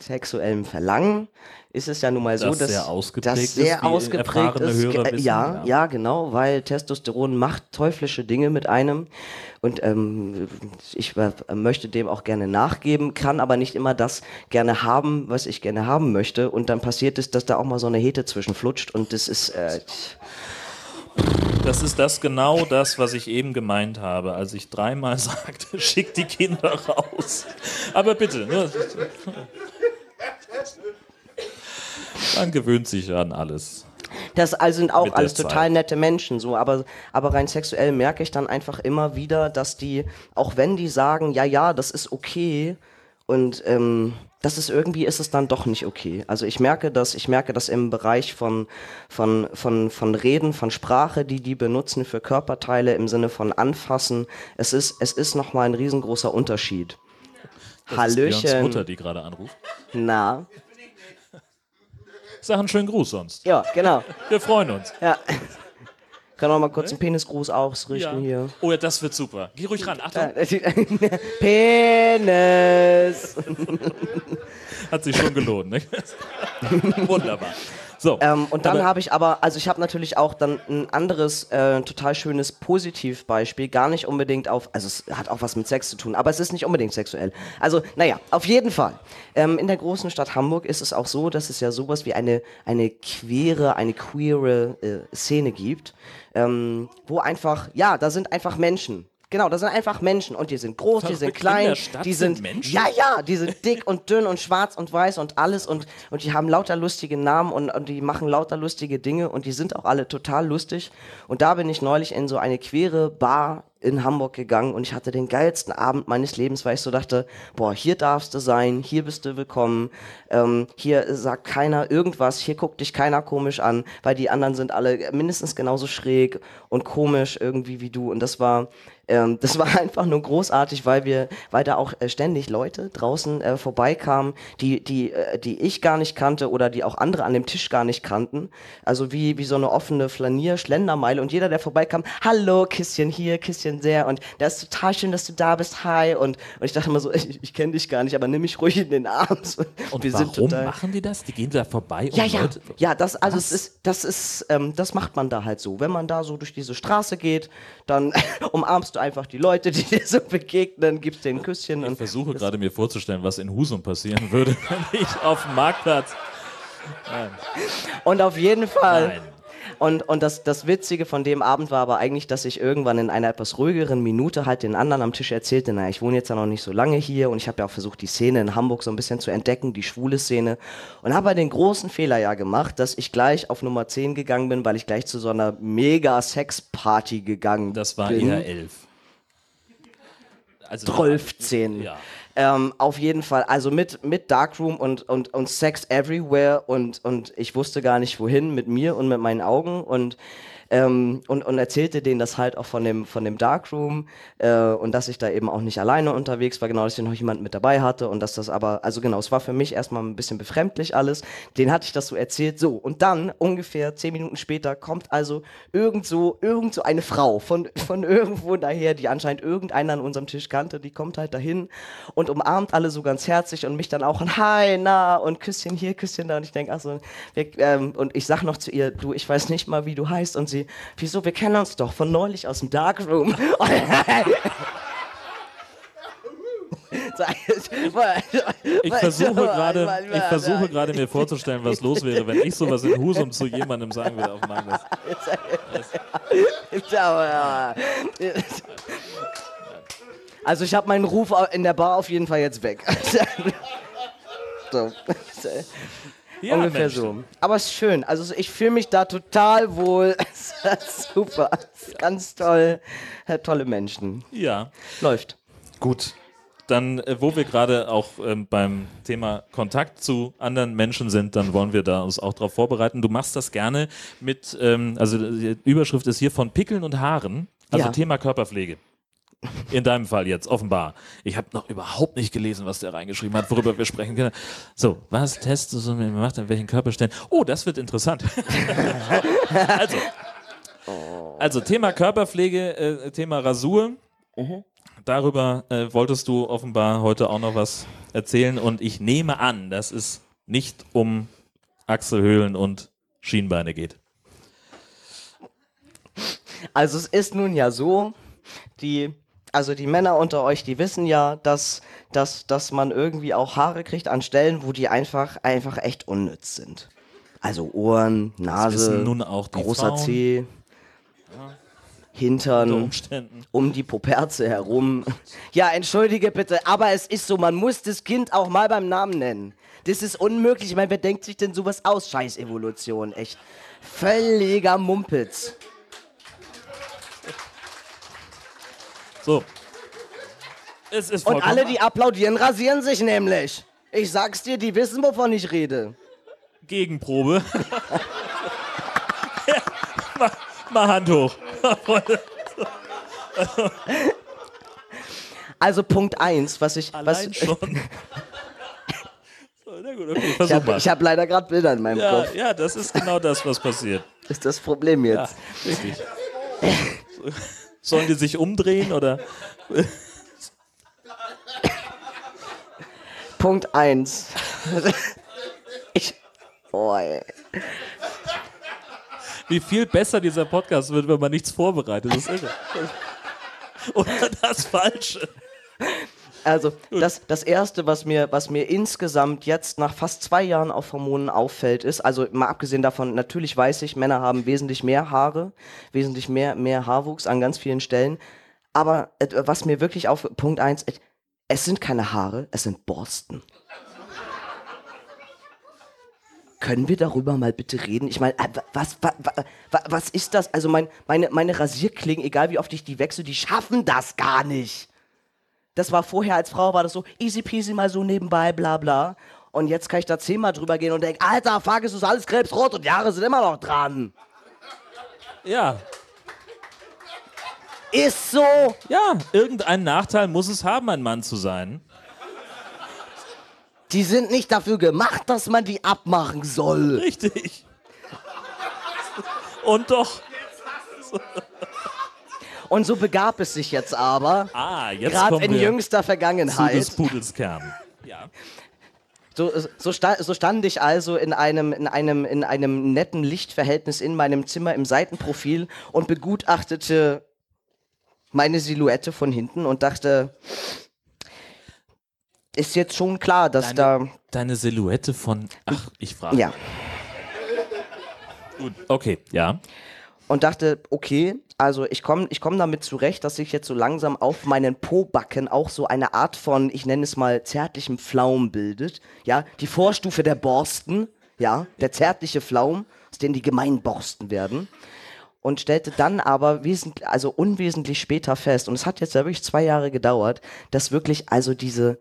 sexuellem Verlangen ist es ja nun mal so, Das dass sehr ausgeprägt das ist, sehr wie ausgeprägt ist. Hörer Ge- wissen, ja, ja. ja, genau, weil Testosteron macht teuflische Dinge mit einem und ähm, ich äh, möchte dem auch gerne nachgeben, kann aber nicht immer das gerne haben, was ich gerne haben möchte und dann passiert es, dass da auch mal so eine Hete zwischenflutscht und das ist äh, Das ist das genau das, was ich eben gemeint habe, als ich dreimal sagte, schick die Kinder raus. Aber bitte, ne? man gewöhnt sich an alles. Das also sind auch Mit alles Zeit. total nette Menschen, so, aber, aber rein sexuell merke ich dann einfach immer wieder, dass die, auch wenn die sagen, ja, ja, das ist okay, und ähm, das ist irgendwie ist es dann doch nicht okay. Also ich merke das, ich merke das im Bereich von, von, von, von Reden, von Sprache, die die benutzen für Körperteile im Sinne von Anfassen. Es ist, es ist nochmal ein riesengroßer Unterschied. Das ist Hallöchen. Mutter, die gerade anruft. Na, Sag einen schönen Gruß sonst. ja, genau. Wir freuen uns. Ja. Kann auch mal kurz einen Penisgruß ausrichten hier. Oh ja, das wird super. Geh ruhig ran. Achtung, Penis. hat sich schon gelohnt. Ne? Wunderbar. So, Ähm, und dann habe ich aber, also ich habe natürlich auch dann ein anderes, äh, total schönes Positivbeispiel, gar nicht unbedingt auf, also es hat auch was mit Sex zu tun, aber es ist nicht unbedingt sexuell. Also, naja, auf jeden Fall. Ähm, in der großen Stadt Hamburg ist es auch so, dass es ja sowas wie eine, eine queere, eine queere äh, Szene gibt, ähm, wo einfach, ja, da sind einfach Menschen. Genau, das sind einfach Menschen und die sind groß, die sind klein, die sind sind, Menschen? ja, ja, die sind dick und dünn und schwarz und weiß und alles und, und die haben lauter lustige Namen und, und die machen lauter lustige Dinge und die sind auch alle total lustig. Und da bin ich neulich in so eine queere Bar in Hamburg gegangen und ich hatte den geilsten Abend meines Lebens, weil ich so dachte, boah, hier darfst du sein, hier bist du willkommen, ähm, hier sagt keiner irgendwas, hier guckt dich keiner komisch an, weil die anderen sind alle mindestens genauso schräg und komisch irgendwie wie du und das war ähm, das war einfach nur großartig, weil wir, weil da auch äh, ständig Leute draußen äh, vorbeikamen, die, die, äh, die ich gar nicht kannte oder die auch andere an dem Tisch gar nicht kannten. Also wie, wie so eine offene Flanier-Schlendermeile und jeder, der vorbeikam, hallo, Kisschen hier, Kisschen sehr und das ist total schön, dass du da bist, hi und, und ich dachte immer so, ich, ich kenne dich gar nicht, aber nimm mich ruhig in den Arm. Und wir warum sind total, machen die das? Die gehen da vorbei und ja, ja, Leute. ja, das, also es ist, das ist, ähm, das macht man da halt so. Wenn man da so durch diese Straße geht, dann umarmst du einfach die Leute, die dir so begegnen, gibst denen ein Küsschen Ich und versuche gerade mir vorzustellen, was in Husum passieren würde, wenn ich auf dem Marktplatz. Und auf jeden Fall. Nein. Und, und das, das Witzige von dem Abend war aber eigentlich, dass ich irgendwann in einer etwas ruhigeren Minute halt den anderen am Tisch erzählte, naja, ich wohne jetzt ja noch nicht so lange hier und ich habe ja auch versucht, die Szene in Hamburg so ein bisschen zu entdecken, die schwule Szene. Und habe halt den großen Fehler ja gemacht, dass ich gleich auf Nummer 10 gegangen bin, weil ich gleich zu so einer Mega-Sex-Party gegangen Das war bin. eher elf. Also 12, 10. Ja. Ähm, auf jeden Fall, also mit, mit Darkroom und, und, und Sex Everywhere und, und ich wusste gar nicht wohin mit mir und mit meinen Augen und, ähm, und, und erzählte denen das halt auch von dem, von dem Darkroom äh, und dass ich da eben auch nicht alleine unterwegs war, genau, dass ich noch jemanden mit dabei hatte und dass das aber, also genau, es war für mich erstmal ein bisschen befremdlich alles. Den hatte ich das so erzählt, so und dann ungefähr zehn Minuten später kommt also irgend so, irgend so eine Frau von, von irgendwo daher, die anscheinend irgendeiner an unserem Tisch kannte, die kommt halt dahin und umarmt alle so ganz herzlich und mich dann auch und hi, na und Küsschen hier, Küsschen da und ich denke, ach so, wir, ähm, und ich sag noch zu ihr, du, ich weiß nicht mal, wie du heißt und sie, wieso, wir kennen uns doch von neulich aus dem Darkroom. Ich versuche gerade, ich versuche gerade mir vorzustellen, was los wäre, wenn ich sowas in Husum zu jemandem sagen würde auf Marktplatz. Also ich habe meinen Ruf in der Bar auf jeden Fall jetzt weg. so. Ja, Ungefähr Mensch. so. Aber es ist schön. Also ich fühle mich da total wohl. Super. Ganz toll. Tolle Menschen. Ja, Läuft. gut. Dann, äh, wo wir gerade auch ähm, beim Thema Kontakt zu anderen Menschen sind, dann wollen wir da uns auch darauf vorbereiten. Du machst das gerne mit, ähm, also die Überschrift ist hier von Pickeln und Haaren, also Ja. Thema Körperpflege. In deinem Fall jetzt, offenbar. Ich habe noch überhaupt nicht gelesen, was der reingeschrieben hat, worüber wir sprechen können. So, was testest du man macht, an welchen Körperstellen? Oh, das wird interessant. also, also, Thema Körperpflege, äh, Thema Rasur. Darüber äh, wolltest du offenbar heute auch noch was erzählen und ich nehme an, dass es nicht um Achselhöhlen und Schienbeine geht. Also es ist nun ja so, die, also die Männer unter euch, die wissen ja, dass, dass, dass man irgendwie auch Haare kriegt an Stellen, wo die einfach, einfach echt unnütz sind. Also Ohren, Nase, großer Frauen. Zeh, Hintern, um die Poperze herum. Ja, entschuldige bitte, aber es ist so, man muss das Kind auch mal beim Namen nennen. Das ist unmöglich. Ich meine, wer denkt sich denn sowas aus? Scheiß Evolution, echt. Völliger Mumpitz. So. Es ist Und alle, die applaudieren, rasieren sich nämlich. Ich sag's dir, die wissen, wovon ich rede. Gegenprobe. ja, mal, mal Hand hoch. Also Punkt eins, was ich... Was, Allein schon. So, na gut, okay, ich habe hab leider gerade Bilder in meinem ja, Kopf. ja, das ist genau das, was passiert. Das ist das Problem Ja, jetzt. richtig. Sollen die sich umdrehen oder? Punkt eins. ich... Oh, ey. Wie viel besser dieser Podcast wird, wenn man nichts vorbereitet. Das ist irre. Oder das Falsche. Also, das, das Erste, was mir, was mir insgesamt jetzt nach fast zwei Jahren auf Hormonen auffällt, ist, also mal abgesehen davon, natürlich weiß ich, Männer haben wesentlich mehr Haare, wesentlich mehr, mehr Haarwuchs an ganz vielen Stellen. Aber äh, was mir wirklich auf Punkt eins, äh, es sind keine Haare, es sind Borsten. Können wir darüber mal bitte reden? Ich meine, äh, was, was, was, was ist das? Also mein, meine, meine Rasierklingen, egal wie oft ich die wechsle, die schaffen das gar nicht. Das war vorher als Frau, war das so easy peasy mal so nebenbei, bla bla. Und jetzt kann ich da zehnmal drüber gehen und denke, alter, fuck, es ist alles krebsrot und die Haare sind immer noch dran. Ja, Ist so. ja, irgendeinen Nachteil muss es haben, ein Mann zu sein. Die sind nicht dafür gemacht, dass man die abmachen soll. Richtig. Und doch. Und so begab es sich jetzt aber, Ah, jetzt gerade in jüngster zu Vergangenheit, des Pudels Kern. Ja. so, so, sta so stand ich also in einem, in, einem, in einem netten Lichtverhältnis in meinem Zimmer im Seitenprofil und begutachtete meine Silhouette von hinten und dachte, ist jetzt schon klar, dass Deine, deine Silhouette von. Ach, ich frage. da. Ja. Gut. Okay, ja. und dachte, okay, also ich komme ich komm damit zurecht, dass sich jetzt so langsam auf meinen Pobacken auch so eine Art von, ich nenne es mal, zärtlichem Pflaum bildet. Ja, die Vorstufe der Borsten, ja, der zärtliche Pflaum, aus dem die Gemeinborsten werden. Und stellte dann aber wesentlich, also unwesentlich später fest, und es hat jetzt ja wirklich zwei Jahre gedauert, dass wirklich also diese,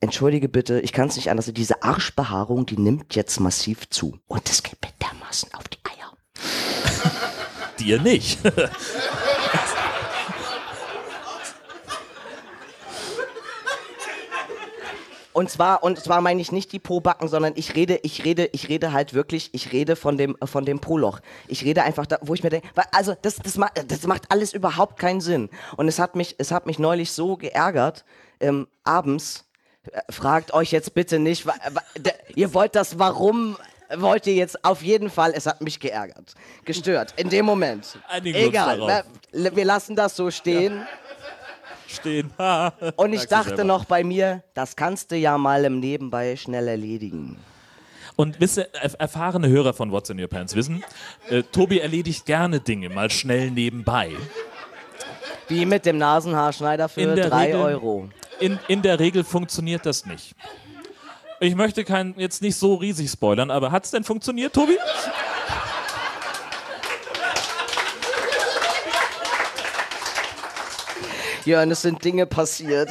entschuldige bitte, ich kann es nicht anders, diese Arschbehaarung, die nimmt jetzt massiv zu. Und das geht mir dermaßen auf die Eier. Dir nicht. Und zwar, und zwar meine ich nicht die Po-Backen, sondern ich rede, ich rede, ich rede halt wirklich, ich rede von dem, von dem Po-Loch. Ich rede einfach da, wo ich mir denke, also das, das, ma das macht alles überhaupt keinen Sinn. Und es hat mich, es hat mich neulich so geärgert, ähm, abends, äh, fragt euch jetzt bitte nicht, wa, wa, de, ihr wollt das warum, wollt ihr jetzt auf jeden Fall, es hat mich geärgert, gestört, in dem Moment. Einigen wir Egal, darauf. wa- wir lassen das so stehen. Stehen. Und ich dachte noch bei mir, das kannst du ja mal im Nebenbei schnell erledigen. Und wisst ihr, erf- erfahrene Hörer von What's in Your Pants wissen, äh, Tobi erledigt gerne Dinge mal schnell nebenbei. Wie mit dem Nasenhaarschneider für In der 3 Regel- Euro. In, in der Regel funktioniert das nicht. Ich möchte kein, jetzt nicht so riesig spoilern, aber hat es denn funktioniert, Tobi? Jörn, es sind Dinge passiert.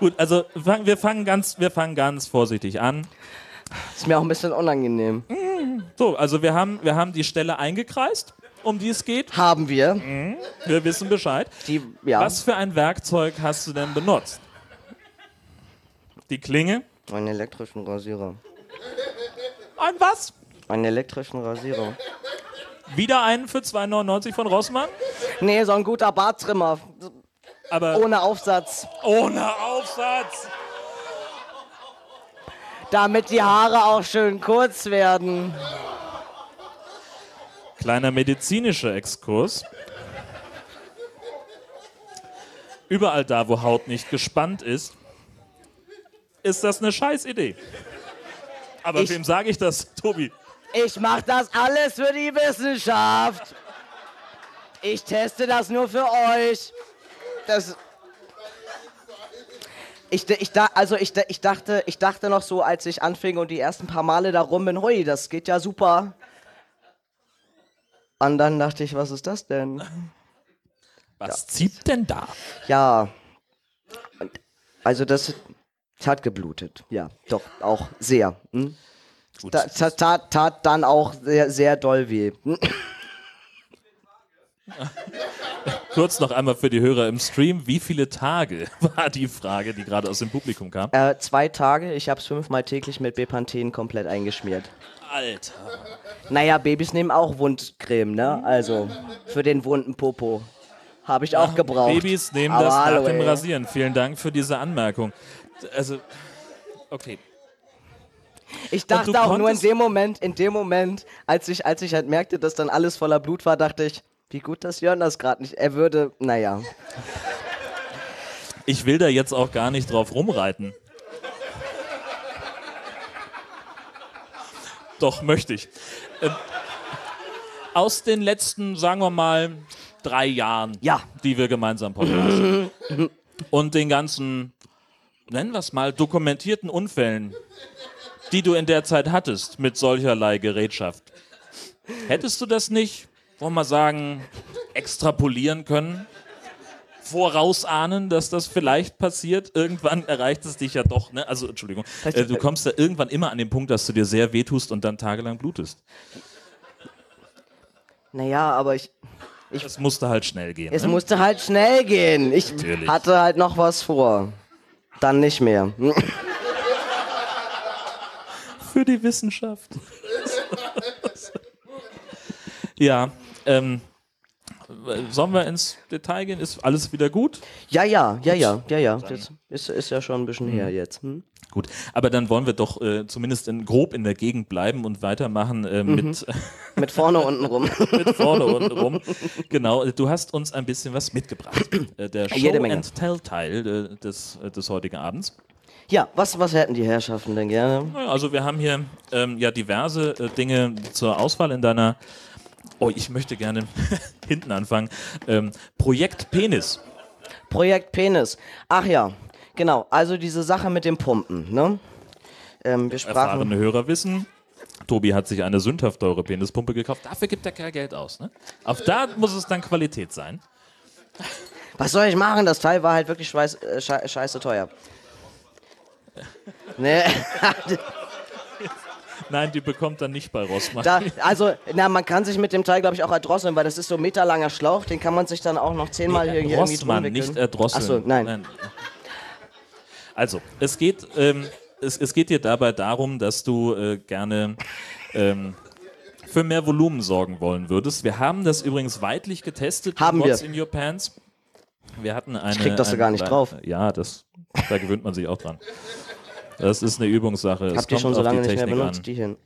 Gut, also fang, wir, fangen ganz, wir fangen ganz vorsichtig an. Ist mir auch ein bisschen unangenehm. So, also wir haben, wir haben die Stelle eingekreist, um die es geht. Haben wir. Wir wissen Bescheid. Die, ja, Was für ein Werkzeug hast du denn benutzt? Die Klinge? Einen elektrischen Rasierer. Ein was? Einen elektrischen Rasierer. Wieder einen für 2,99 von Rossmann? Nee, so ein guter Barttrimmer. Aber Ohne Aufsatz. ohne Aufsatz. Damit die Haare auch schön kurz werden. Kleiner medizinischer Exkurs. Überall da, wo Haut nicht gespannt ist, ist das eine Scheißidee. Aber Ich- wem sage ich das, Tobi? Ich mach das alles für die Wissenschaft. Ich teste das nur für euch. Das. Ich, ich, also ich, ich, dachte, ich dachte noch so, als ich anfing und die ersten paar Male da rum bin, hui, das geht ja super. Und dann dachte ich, was ist das denn? Was zieht denn da? Ja. Also das, das hat geblutet. Ja, doch, auch sehr. Hm? Gut. Da, tat, tat, dann auch sehr, sehr doll weh. Hm? Kurz noch einmal für die Hörer im Stream. Wie viele Tage war die Frage, die gerade aus dem Publikum kam? Äh, zwei Tage, ich hab's fünfmal täglich mit Bepanthen komplett eingeschmiert. Alter. Naja, Babys nehmen auch Wundcreme, ne? Also, für den wunden Popo. Habe ich auch gebraucht. Babys nehmen Aber das nach dem. Rasieren. Vielen Dank für diese Anmerkung. Also, okay. Ich dachte auch nur in dem Moment, in dem Moment, als ich, als ich halt merkte, dass dann alles voller Blut war, dachte ich, wie gut, dass Jörn das gerade nicht. Er würde, naja. Ich will da jetzt auch gar nicht drauf rumreiten. Doch, möchte ich. Ähm, aus den letzten, sagen wir mal, drei Jahren, Ja. die wir gemeinsam podcasten. und den ganzen, nennen wir es mal, dokumentierten Unfällen, die du in der Zeit hattest mit solcherlei Gerätschaft. Hättest du das nicht, wollen wir mal sagen, extrapolieren können? Vorausahnen, dass das vielleicht passiert. Irgendwann erreicht es dich ja doch, ne? Also, Entschuldigung. Äh, du kommst da irgendwann immer an den Punkt, dass du dir sehr wehtust und dann tagelang blutest. Naja, aber ich, Es musste halt schnell gehen. es ne? musste halt schnell gehen. Ich Natürlich. hatte halt noch was vor. Dann nicht mehr. für die Wissenschaft. ja, ähm, sollen wir ins Detail gehen? Ist alles wieder gut? Ja, ja, ja, ja, ja, ja. Das ist, ist ja schon ein bisschen her jetzt. Hm? Gut, aber dann wollen wir doch äh, zumindest in, grob in der Gegend bleiben und weitermachen äh, mit, Mit vorne unten rum. mit vorne unten rum. Genau, du hast uns ein bisschen was mitgebracht. Äh, der Show Jede Menge. and Tell Teil äh, des, äh, des heutigen Abends. Ja, was, was hätten die Herrschaften denn gerne? Naja, Also wir haben hier ähm, ja diverse äh, Dinge zur Auswahl in deiner. Oh, ich möchte gerne hinten anfangen. Ähm, Projekt Penis. Projekt Penis. Ach ja, genau. Also diese Sache mit dem Pumpen, ne? Ähm, wir sprachen. Erfahrene Hörer wissen, Tobi hat sich eine sündhaft teure Penispumpe gekauft. Dafür gibt er kein Geld aus. Ne? Auf da muss es dann Qualität sein. Was soll ich machen? Das Teil war halt wirklich scheiß, äh, schei- scheiße teuer. ne, Nein, die bekommt er nicht bei Rossmann. da, also, na, man kann sich mit dem Teil, glaube ich, auch erdrosseln, weil das ist so ein meterlanger Schlauch, den kann man sich dann auch noch zehnmal hier, hier irgendwie Rossmann, wickeln. nicht erdrosseln. Achso, nein. Also, es geht, ähm, es, es geht dir dabei darum, dass du äh, gerne ähm, für mehr Volumen sorgen wollen würdest. Wir haben das übrigens weitlich getestet. Haben What's wir. in your pants. Wir hatten eine. krieg das so eine- gar nicht drauf. Ja, das, da gewöhnt man sich auch dran. Das ist eine Übungssache. Es Habt ihr kommt schon so lange nicht mehr benutzt, an. die hin.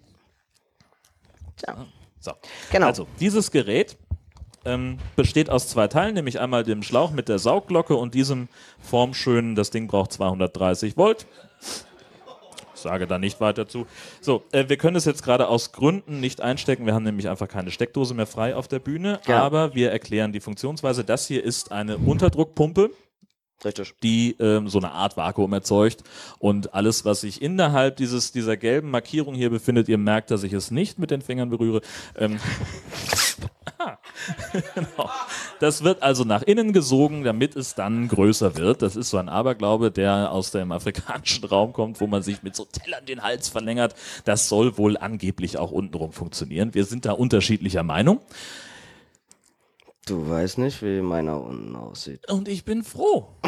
Tja. So. Genau. Also, dieses Gerät ähm, besteht aus zwei Teilen, nämlich einmal dem Schlauch mit der Saugglocke und diesem formschönen, das Ding braucht 230 Volt. Ich sage da nicht weiter zu. So, äh, wir können es jetzt gerade aus Gründen nicht einstecken. Wir haben nämlich einfach keine Steckdose mehr frei auf der Bühne. Ja. Aber wir erklären die Funktionsweise. Das hier ist eine Unterdruckpumpe Richtig. die ähm, so eine Art Vakuum erzeugt. Und alles, was sich innerhalb dieses, dieser gelben Markierung hier befindet, ihr merkt, dass ich es nicht mit den Fingern berühre. Ähm, genau. Das wird also nach innen gesogen, damit es dann größer wird. Das ist so ein Aberglaube, der aus dem afrikanischen Raum kommt, wo man sich mit so Tellern den Hals verlängert. Das soll wohl angeblich auch untenrum funktionieren. Wir sind da unterschiedlicher Meinung. Du weißt nicht, wie meiner unten aussieht. Und ich bin froh.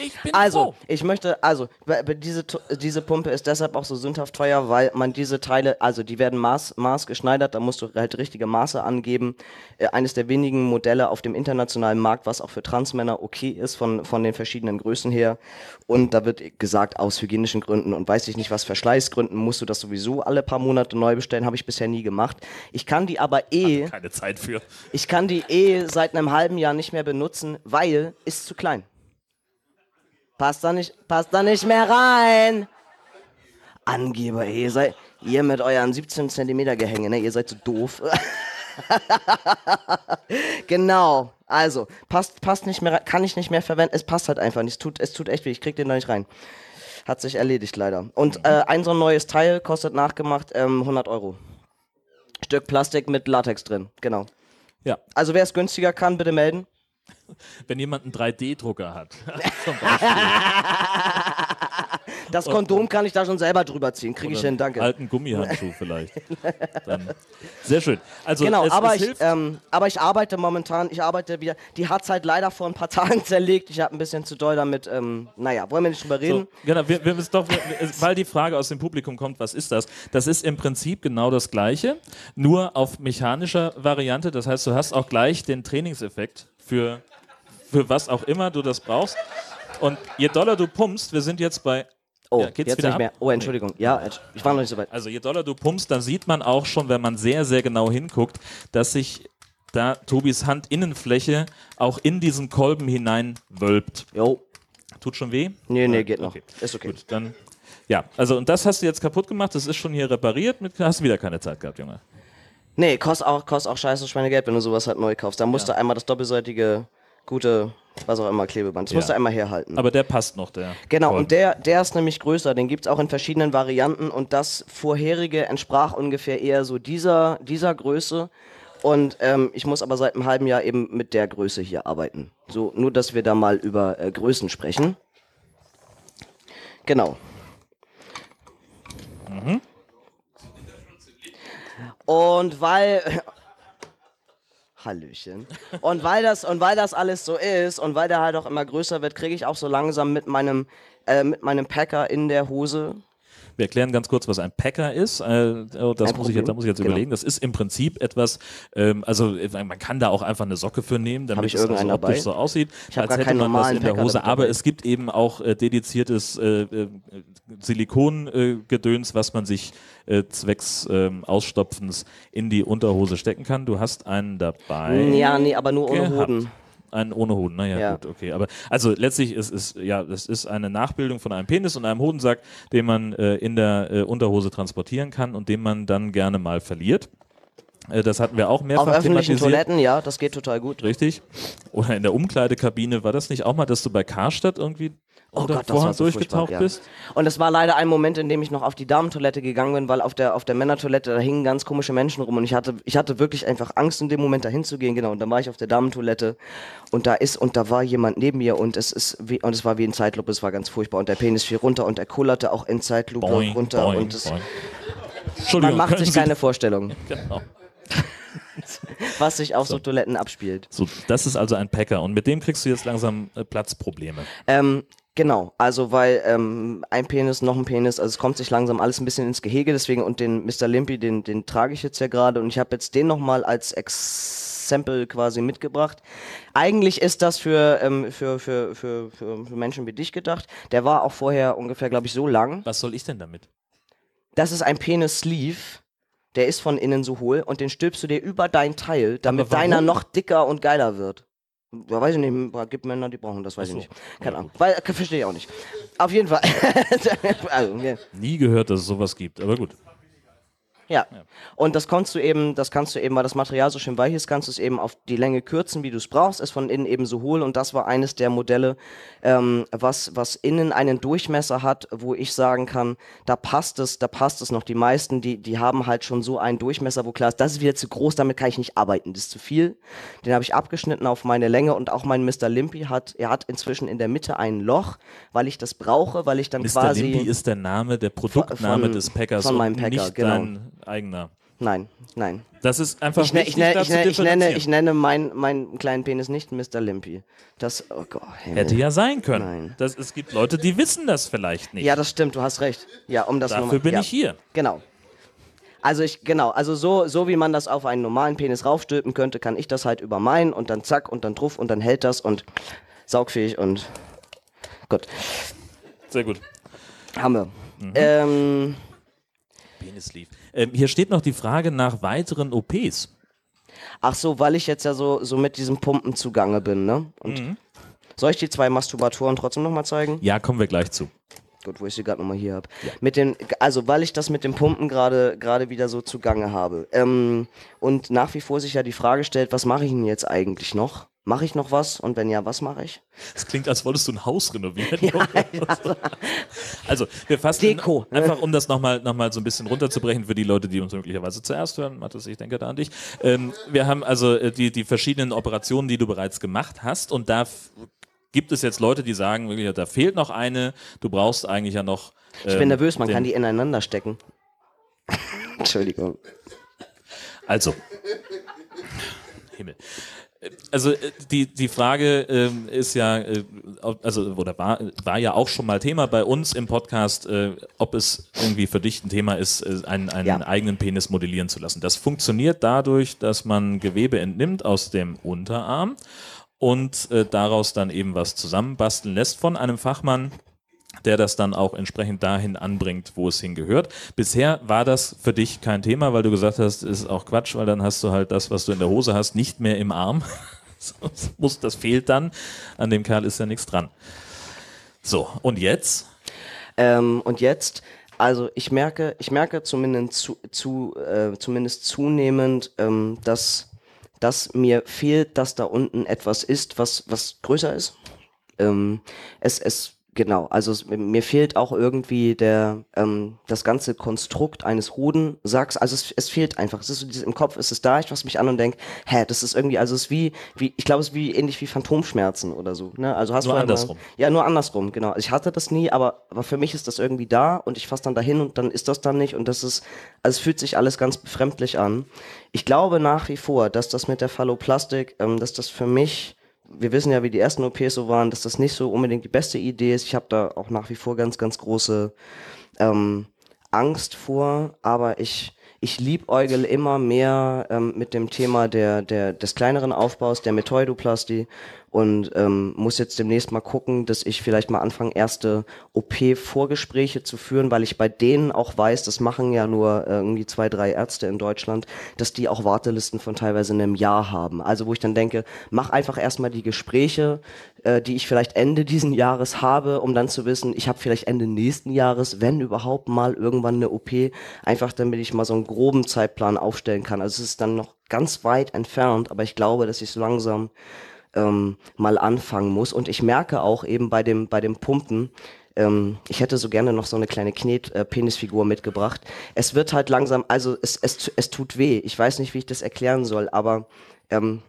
ich bin Also, froh. ich möchte, also, diese, diese Pumpe ist deshalb auch so sündhaft teuer, weil man diese Teile, also die werden maß, maßgeschneidert, da musst du halt richtige Maße angeben. Äh, eines der wenigen Modelle auf dem internationalen Markt, was auch für Transmänner okay ist, von, von den verschiedenen Größen her. Und da wird gesagt, aus hygienischen Gründen und weiß ich nicht was, Verschleißgründen musst du das sowieso alle paar Monate neu bestellen, habe ich bisher nie gemacht. Ich kann die aber eh. Keine Zeit für. Ich kann die eh seit einem halben Jahr nicht mehr benutzen, weil ist zu klein. Passt da nicht, passt da nicht mehr rein. Angeber, ihr seid, ihr mit euren 17 Zentimeter Gehänge, ne, ihr seid so doof. genau, also, passt, passt nicht mehr, kann ich nicht mehr verwenden, es passt halt einfach nicht, es tut, es tut echt weh, ich krieg den da nicht rein. Hat sich erledigt leider. Und äh, ein so ein neues Teil kostet nachgemacht ähm, 100 Euro. Stück Plastik mit Latex drin, genau. Ja, Also wer es günstiger kann, bitte melden. wenn jemand einen 3D-Drucker hat. Zum Beispiel. Das Kondom kann ich da schon selber drüber ziehen. Kriege ich hin, danke. Alten Gummihandschuh vielleicht. Dann. Sehr schön. Also Genau, es, aber, es ich, hilft. ähm, aber ich arbeite momentan, ich arbeite wieder, die hat halt leider vor ein paar Tagen zerlegt. Ich habe ein bisschen zu doll damit, ähm, naja, wollen wir nicht drüber reden? so, genau, wir, wir müssen doch, es- weil die Frage aus dem Publikum kommt, was ist das? Das ist im Prinzip genau das Gleiche, nur auf mechanischer Variante. Das heißt, du hast auch gleich den Trainingseffekt für, für was auch immer du das brauchst. Und je doller du pumpst, wir sind jetzt bei. Oh, Ja, geht's jetzt wieder nicht ab? mehr. Oh, Entschuldigung. Ja, ich war noch nicht so weit. Also je doller du pumpst, dann sieht man auch schon, wenn man sehr, sehr genau hinguckt, dass sich da Tobis Handinnenfläche auch in diesen Kolben hinein wölbt. Jo, Tut schon weh? nee, nee, Ja, geht noch. okay. Ist okay. Gut, dann. Ja, also und das hast du jetzt kaputt gemacht, das ist schon hier repariert, mit, hast du wieder keine Zeit gehabt, Junge. Nee, kostet auch, kostet auch scheiße Schweinegeld, wenn du sowas halt neu kaufst. Da musst du einmal das doppelseitige, gute, was auch immer, Klebeband. Das musst du Ja. einmal herhalten. Aber der passt noch, der. Genau, Kolben. und der, der ist nämlich größer. Den gibt es auch in verschiedenen Varianten. Und das vorherige entsprach ungefähr eher so dieser, dieser Größe. Und ähm, ich muss aber seit einem halben Jahr eben mit der Größe hier arbeiten. So, nur dass wir da mal über äh, Größen sprechen. Genau. Und weil. Hallöchen. Und weil das und weil das alles so ist und weil der halt auch immer größer wird, kriege ich auch so langsam mit meinem äh, mit meinem Packer in der Hose. Wir erklären ganz kurz, was ein Packer ist. Äh, oh, das Kein muss ich jetzt, da muss ich jetzt Genau. überlegen. Das ist im Prinzip etwas, ähm, also äh, man kann da auch einfach eine Socke für nehmen, damit es also optisch so aussieht, Ich als gar hätte man was normalen in der Packer Hose. Aber es gibt eben auch äh, dediziertes äh, äh, Silikongedöns, was man sich äh, zwecks ähm, Ausstopfens in die Unterhose stecken kann. Du hast einen dabei. Ja, nee, aber nur ohne gehabt. Hoden. Einen ohne Hoden, naja, Ja. gut, okay. Aber also letztlich ist es, ja, das ist eine Nachbildung von einem Penis und einem Hodensack, den man äh, in der äh, Unterhose transportieren kann und den man dann gerne mal verliert. Äh, das hatten wir auch mehrfach Auf öffentlichen. Toiletten, ja, das geht total gut. Richtig. Oder in der Umkleidekabine. War das nicht auch mal, dass du bei Karstadt irgendwie Oh Gott, das war so durchgetaucht ja. bist? Und es war leider ein Moment, in dem ich noch auf die Damentoilette gegangen bin, weil auf der, auf der Männertoilette, da hingen ganz komische Menschen rum und ich hatte, ich hatte wirklich einfach Angst, in dem Moment dahin zu gehen, genau. Und dann war ich auf der Damentoilette und da ist, und da war jemand neben mir und es ist wie, und es war wie in Zeitlupe, es war ganz furchtbar und der Penis fiel runter und er kullerte auch in Zeitlupe Boing, runter boing, und es, man macht sich keine Vorstellung, Genau. was sich auf so Toiletten abspielt. So, das ist also ein Packer und mit dem kriegst du jetzt langsam äh, Platzprobleme. Ähm, genau, also weil ähm, ein Penis, noch ein Penis, also es kommt sich langsam alles ein bisschen ins Gehege, deswegen und den Mr. Limpy, den, den trage ich jetzt ja gerade und ich habe jetzt den nochmal als Exempel quasi mitgebracht. Eigentlich ist das für, ähm, für, für, für, für, für Menschen wie dich gedacht. Der war auch vorher ungefähr, glaube ich, so lang. Was soll ich denn damit? Das ist ein Penis-Sleeve. Der ist von innen so hohl und den stülpst du dir über dein Teil, damit deiner noch dicker und geiler wird. Ja, weiß ich nicht, gibt Männer, die brauchen das, weiß ich so. nicht. Keine Ahnung. Weil, äh, verstehe ich auch nicht. Auf jeden Fall. also. Nie gehört, dass es sowas gibt, aber gut. Ja. Und das kannst du eben, das kannst du eben, weil das Material so schön weich ist, kannst du es eben auf die Länge kürzen, wie du es brauchst, ist von innen eben so hohl und das war eines der Modelle, ähm, was, was innen einen Durchmesser hat, wo ich sagen kann, da passt es, da passt es noch. Die meisten, die, die haben halt schon so einen Durchmesser, wo klar ist, das ist wieder zu groß, damit kann ich nicht arbeiten, das ist zu viel. Den habe ich abgeschnitten auf meine Länge und auch mein Mr. Limpy hat, er hat inzwischen in der Mitte ein Loch, weil ich das brauche, weil ich dann Mr. quasi... Limpy ist der Name, der Produktname von- des Packers von meinem Packer, genau. dein eigener. Nein, nein. Das ist einfach Ich, ne, ich, ne, ich, ne, ich nenne, ich nenne meinen mein kleinen Penis nicht Mr. Limpy. Das, oh Gott. Himmel. Hätte ja sein können. Nein. Das, es gibt Leute, die wissen das vielleicht nicht. Ja, das stimmt, du hast recht. Ja, um das Dafür nochmal- bin ja. ich hier. Genau. Also ich, genau, also so, so wie man das auf einen normalen Penis raufstülpen könnte, kann ich das halt über meinen und dann zack und dann druff und dann hält das und saugfähig und gut. Sehr gut. Haben wir. Mhm. Ähm, Penisleaf. Ähm, hier steht noch die Frage nach weiteren OPs. ach so, weil ich jetzt ja so, so mit diesem Pumpen zugange bin, ne? Und Mhm. soll ich die zwei Masturbatoren trotzdem nochmal zeigen? Ja, kommen wir gleich zu. Gut, wo ich sie gerade nochmal hier habe. Mit den, also weil ich das mit dem Pumpen gerade gerade wieder so zugange habe. Ähm, und nach wie vor sich ja die Frage stellt, was mache ich denn jetzt eigentlich noch? Mache ich noch was? Und wenn ja, was mache ich? Es klingt, als wolltest du ein Haus renovieren. also, wir fassen Deko, ne? einfach, um das nochmal noch mal so ein bisschen runterzubrechen für die Leute, die uns möglicherweise zuerst hören. Mathis, ich denke da an dich. Ähm, wir haben also äh, die, die verschiedenen Operationen, die du bereits gemacht hast und da gibt es jetzt Leute, die sagen, wirklich, da fehlt noch eine, du brauchst eigentlich ja noch. Ich ähm, bin nervös, man kann die ineinander stecken. Entschuldigung. Also. Himmel. Also äh, die, die Frage ähm, ist ja, äh, also oder war, war ja auch schon mal Thema bei uns im Podcast, äh, ob es irgendwie für dich ein Thema ist, äh, einen, einen Ja. eigenen Penis modellieren zu lassen. Das funktioniert dadurch, dass man Gewebe entnimmt aus dem Unterarm und äh, daraus dann eben was zusammenbasteln lässt von einem Fachmann, der das dann auch entsprechend dahin anbringt, wo es hingehört. Bisher war das für dich kein Thema, weil du gesagt hast, ist auch Quatsch, weil dann hast du halt das, was du in der Hose hast, nicht mehr im Arm. Das das fehlt dann. An dem Kerl ist ja nichts dran. So, und jetzt? Ähm, und jetzt, Also ich merke, ich merke zumindest, zu, zu, äh, zumindest zunehmend, ähm, dass, dass mir fehlt, dass da unten etwas ist, was, was größer ist. Ähm, es, es Genau, also es, mir fehlt auch irgendwie der ähm, das ganze Konstrukt eines Hodensacks. Also es, es fehlt einfach. Es ist so im Kopf ist es da. Ich fasse mich an und denke, hä, das ist irgendwie, also es ist wie, wie ich glaube, es ist wie ähnlich wie Phantomschmerzen oder so. Ne? Also hast Nur du andersrum. Ja, nur andersrum. Genau. Ich hatte das nie, aber aber für mich ist das irgendwie da und ich fasse dann dahin und dann ist das dann nicht und das ist, also es fühlt sich alles ganz befremdlich an. Ich glaube nach wie vor, dass das mit der Phalloplastik, ähm, dass das für mich wir wissen ja, wie die ersten OPs so waren, dass das nicht so unbedingt die beste Idee ist. Ich habe da auch nach wie vor ganz, ganz große ähm, Angst vor, aber ich, ich liebäugel immer mehr ähm, mit dem Thema der, der, des kleineren Aufbaus, der Metoidoplastie und ähm, muss jetzt demnächst mal gucken, dass ich vielleicht mal anfange, erste OP-Vorgespräche zu führen, weil ich bei denen auch weiß, das machen ja nur äh, irgendwie zwei, drei Ärzte in Deutschland, dass die auch Wartelisten von teilweise einem Jahr haben. Also wo ich dann denke, mach einfach erstmal die Gespräche, äh, die ich vielleicht Ende diesen Jahres habe, um dann zu wissen, ich habe vielleicht Ende nächsten Jahres, wenn überhaupt mal irgendwann eine OP, einfach damit ich mal so einen groben Zeitplan aufstellen kann. Also es ist dann noch ganz weit entfernt, aber ich glaube, dass ich so langsam ähm, mal anfangen muss. Und ich merke auch eben bei dem, bei dem Pumpen, ähm, ich hätte so gerne noch so eine kleine Knet-Penisfigur mitgebracht. Es wird halt langsam, also es, es, es tut weh. Ich weiß nicht, wie ich das erklären soll, aber ähm,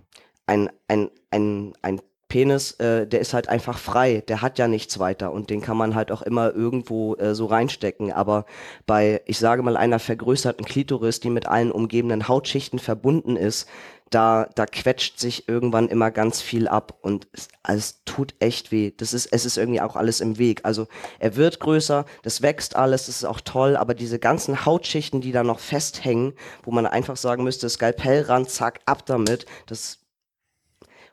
ein, ein, ein, ein Penis, äh, der ist halt einfach frei, der hat ja nichts weiter und den kann man halt auch immer irgendwo äh, so reinstecken. Aber bei, ich sage mal, einer vergrößerten Klitoris, die mit allen umgebenden Hautschichten verbunden ist, da, da quetscht sich irgendwann immer ganz viel ab und es, also es tut echt weh. Das ist, es ist irgendwie auch alles im Weg. Also er wird größer, das wächst alles, das ist auch toll, aber diese ganzen Hautschichten, die da noch festhängen, wo man einfach sagen müsste, Skalpellrand, zack, ab damit, das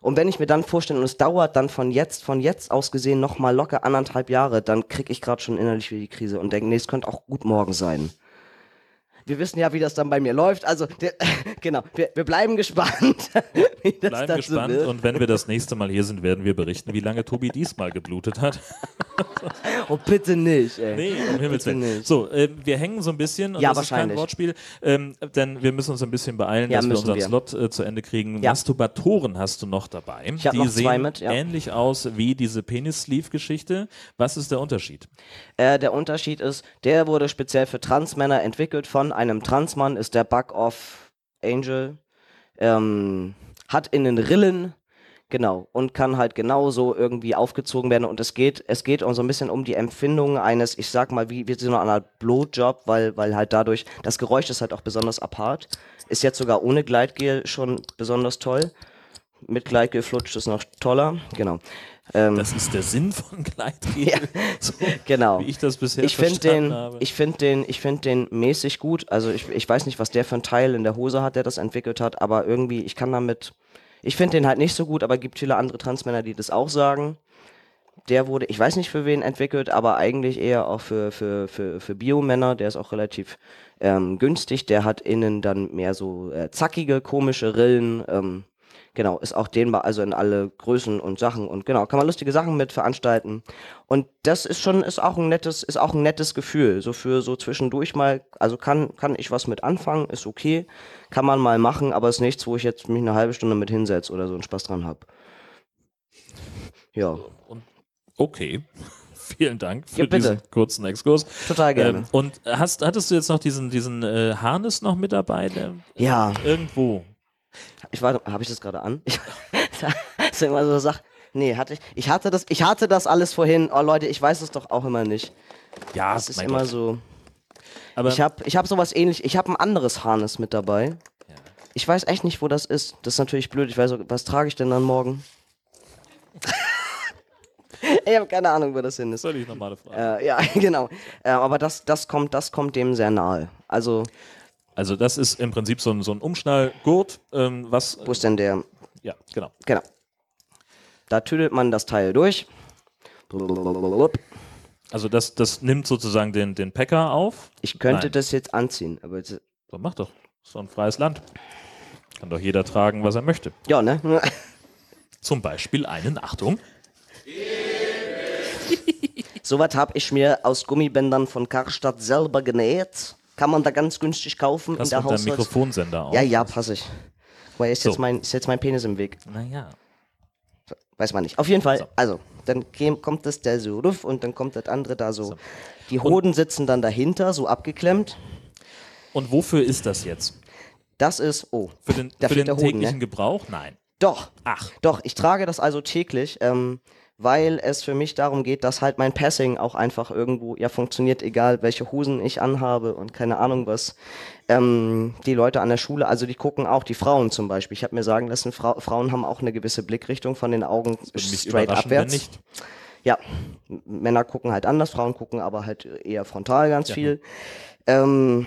und wenn ich mir dann vorstelle, und es dauert dann von jetzt, von jetzt aus gesehen noch mal locker anderthalb Jahre, dann krieg ich gerade schon innerlich wieder die Krise und denke, nee, es könnte auch gut morgen sein. Wir wissen ja, wie das dann bei mir läuft. Also, der, genau, wir, wir bleiben gespannt, wie das Bleiben gespannt wird. und wenn wir das nächste Mal hier sind, werden wir berichten, wie lange Tobi diesmal geblutet hat. Oh, bitte nicht, ey. Nee, um Himmels Willen. So, äh, wir hängen so ein bisschen und Ja, das ist kein wahrscheinlich. Wortspiel, ähm, denn wir müssen uns ein bisschen beeilen, Ja, dass wir unseren wir. Slot äh, zu Ende kriegen. Ja. Masturbatoren hast du noch dabei. Ich Die noch sehen zwei mit, ja. ähnlich aus wie diese Penis-Sleeve-Geschichte. Was ist der Unterschied? Äh, der Unterschied ist, der wurde speziell für Transmänner entwickelt von einem Transmann, ist der Bug of Angel, ähm, hat in den Rillen, genau, und kann halt genauso irgendwie aufgezogen werden. Und es geht, es geht auch so ein bisschen um die Empfindung eines, ich sag mal, wie, wie so eine Art Blowjob, weil, weil halt dadurch, das Geräusch ist halt auch besonders apart, ist jetzt sogar ohne Gleitgel schon besonders toll, mit Gleitgel flutscht es noch toller, genau. Ähm, Das ist der Sinn von Gleitgel, Ja. so, genau. wie ich das bisher ich finde verstanden den, habe. ich finde den, ich finde den mäßig gut. Also ich, ich weiß nicht, was der für ein Teil in der Hose hat, der das entwickelt hat, aber irgendwie, ich kann damit, ich finde den halt nicht so gut, aber gibt viele andere Transmänner, die das auch sagen. Der wurde, ich weiß nicht für wen entwickelt, aber eigentlich eher auch für, für, für, für Biomänner. Der ist auch relativ ähm, günstig. Der hat innen dann mehr so äh, zackige, komische Rillen. Ähm, genau, ist auch dehnbar, also in alle Größen und Sachen. Und genau, kann man lustige Sachen mit veranstalten. Und das ist schon, ist auch ein nettes, ist auch ein nettes Gefühl. So für so zwischendurch mal, also kann, kann ich was mit anfangen, ist okay. Kann man mal machen, aber ist nichts, wo ich jetzt mich eine halbe Stunde mit hinsetze oder so einen Spaß dran habe. Ja, Und, okay. Vielen Dank für Ja, diesen kurzen Exkurs. total gerne. Ähm, und hast, hattest du jetzt noch diesen, diesen äh, Harness noch mit dabei? Der ja, irgendwo. Ich warte, habe ich das gerade an? Ich, das immer so Sache. Nee, hatte ich. Ich hatte das, ich hatte das alles vorhin. Oh Leute, ich weiß es doch auch immer nicht. Ja, Das ist immer Gott. so. Aber Ich habe ich hab sowas ähnlich. Ich habe ein anderes Harness mit dabei. Ich weiß echt nicht, wo das ist. Das ist natürlich blöd. Ich weiß, auch- was trage ich denn dann morgen? ich habe keine Ahnung, wo das hin ist. völlig normale Frage. Äh, ja, genau. Äh, aber das, das, kommt, das kommt dem sehr nahe. Also, Also das ist im Prinzip so ein, so ein Umschnallgurt, ähm, was wo ist denn der? ja genau. Genau. Da tüdelt man das Teil durch. Also das, das nimmt sozusagen den, den Packer auf. Ich könnte Nein. das jetzt anziehen, aber jetzt, So, mach doch. Ist doch ein freies Land. Kann doch jeder tragen, was er möchte. ja, ne? Zum Beispiel einen, Achtung, Sowas habe ich mir aus Gummibändern von Karstadt selber genäht. Kann man da ganz günstig kaufen Pass in der Haushalts... Mikrofonsender auf. Ja, ja, passe ich. Weil ist, So. jetzt mein, ist jetzt mein Penis im Weg. Naja. Weiß man nicht. Auf jeden Fall, So. also, dann käm- kommt das der so ruf und dann kommt das andere da so. Die Hoden sitzen dann dahinter, so abgeklemmt. Und wofür ist das jetzt? Das ist, oh, Für den, für den Hoden, täglichen ne? Gebrauch? Nein. doch, Ach, doch, ich trage das also täglich, ähm, weil es für mich darum geht, dass halt mein Passing auch einfach irgendwo, ja, funktioniert, egal welche Hosen ich anhabe und keine Ahnung was. Ähm, die Leute an der Schule, also die gucken auch, die Frauen zum Beispiel. Ich habe mir sagen lassen, Frau, Frauen haben auch eine gewisse Blickrichtung von den Augen straight abwärts. nicht. Ja, Männer gucken halt anders, Frauen gucken aber halt eher frontal ganz viel. Ähm,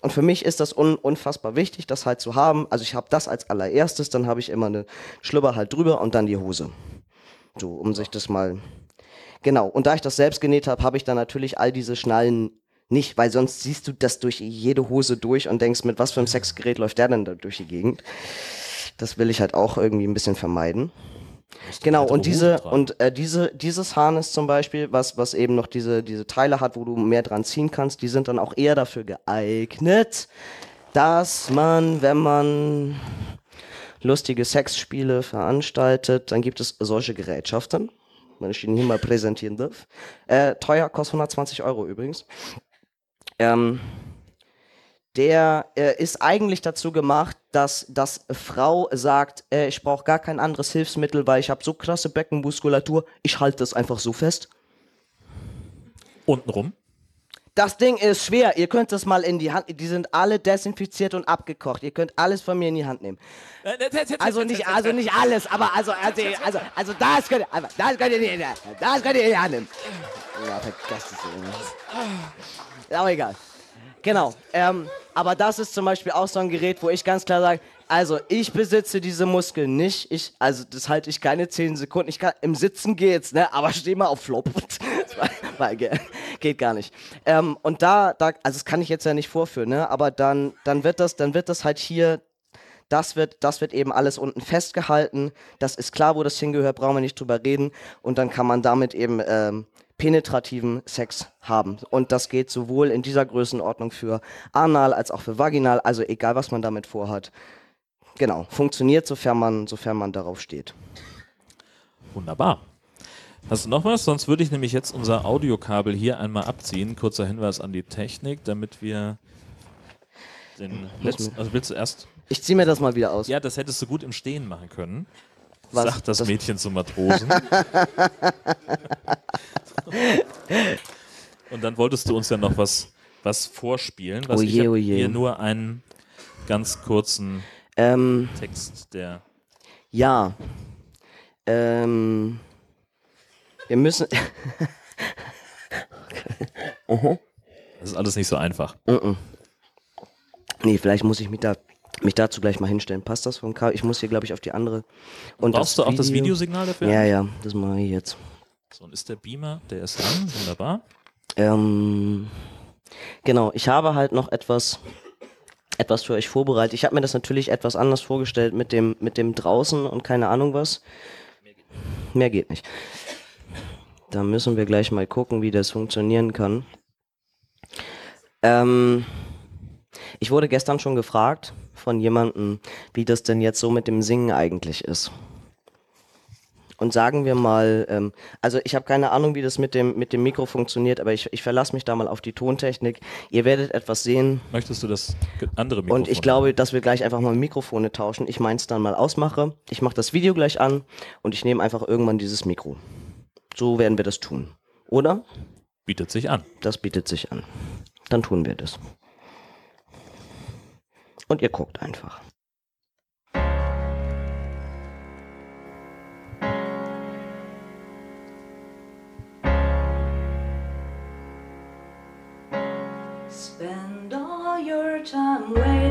und für mich ist das un unfassbar wichtig, das halt zu haben. Also ich habe das als allererstes, dann habe ich immer eine Schlüpper halt drüber und dann die Hose. So, um sich das mal. Genau. Und da ich das selbst genäht habe, habe ich dann natürlich all diese Schnallen nicht, weil sonst siehst du das durch jede Hose durch und denkst, mit was für einem Sexgerät läuft der denn da durch die Gegend? Das will ich halt auch irgendwie ein bisschen vermeiden. Genau, und diese, und äh, diese, dieses Harness zum Beispiel, was, was eben noch diese, diese Teile hat, wo du mehr dran ziehen kannst, die sind dann auch eher dafür geeignet, dass man, wenn man lustige Sexspiele veranstaltet, dann gibt es solche Gerätschaften, wenn ich Ihnen hier mal präsentieren darf. Äh, teuer, kostet 120 Euro übrigens. Ähm, der äh, ist eigentlich dazu gemacht, dass das Frau sagt, äh, ich brauche gar kein anderes Hilfsmittel, weil ich habe so krasse Beckenmuskulatur, ich halte das einfach so fest. Untenrum. Das Ding ist schwer, ihr könnt das mal in die Hand, die sind alle desinfiziert und abgekocht, ihr könnt alles von mir in die Hand nehmen. Also nicht, also nicht alles, aber also, also, also, also das könnt ihr, das könnt ihr nicht, das könnt ihr in die Hand nehmen. Ja, vergesst es irgendwie. Aber egal. Genau. Ähm, aber das ist zum Beispiel auch so ein Gerät, wo ich ganz klar sage, also ich besitze diese Muskeln nicht. Ich, also das halte ich keine 10 Sekunden. Ich kann, Im Sitzen geht's, ne? Aber steh mal auf Flop. War- war ge- geht gar nicht. Ähm, und da, da, also das kann ich jetzt ja nicht vorführen, ne? Aber dann, dann wird das, dann wird das halt hier das wird, das wird eben alles unten festgehalten. Das ist klar, wo das hingehört, brauchen wir nicht drüber reden. Und dann kann man damit eben ähm, penetrativen Sex haben. Und das geht sowohl in dieser Größenordnung für anal als auch für vaginal, also egal, was man damit vorhat. Genau, funktioniert, sofern man, sofern man darauf steht. Wunderbar. Hast du noch was? Sonst würde ich nämlich jetzt unser Audiokabel hier einmal abziehen. Kurzer Hinweis an die Technik, damit wir den letzten. Also willst du erst. Ich ziehe mir das mal wieder aus. Ja, das hättest du gut im Stehen machen können. Was? Sagt das, Das- Mädchen zum Matrosen. Und dann wolltest du uns ja noch was, was vorspielen, was Oh ich je, hab oh hier nur einen ganz kurzen Ähm, Text, der ja. Ähm, wir müssen. das ist alles nicht so einfach. Nee, vielleicht muss ich mich, da, mich dazu gleich mal hinstellen. Passt das vom Kabel? Ich muss hier, glaube ich, auf die andere. Und Brauchst du auch das Videosignal dafür? Ja, ja, das mache ich jetzt. So, und ist der Beamer, der ist an, wunderbar. Ähm, genau, ich habe halt noch etwas, etwas für euch vorbereitet. Ich habe mir das natürlich etwas anders vorgestellt mit dem, mit dem draußen und keine Ahnung was. Mehr geht nicht. Da müssen wir gleich mal gucken, wie das funktionieren kann. Ähm, ich wurde gestern schon gefragt von jemandem, wie das denn jetzt so mit dem Singen eigentlich ist. Und sagen wir mal, ähm, also ich habe keine Ahnung, wie das mit dem, mit dem Mikro funktioniert, aber ich, ich verlasse mich da mal auf die Tontechnik. Ihr werdet etwas sehen Möchtest du das andere Mikrofon? und ich glaube, dass wir gleich einfach mal Mikrofone tauschen. Ich meins dann mal ausmache. Ich mache das Video gleich an und ich nehme einfach irgendwann dieses Mikro. So werden wir das tun. Oder? bietet sich an. Das bietet sich an. Dann tun wir das. Und ihr guckt einfach. Time waiting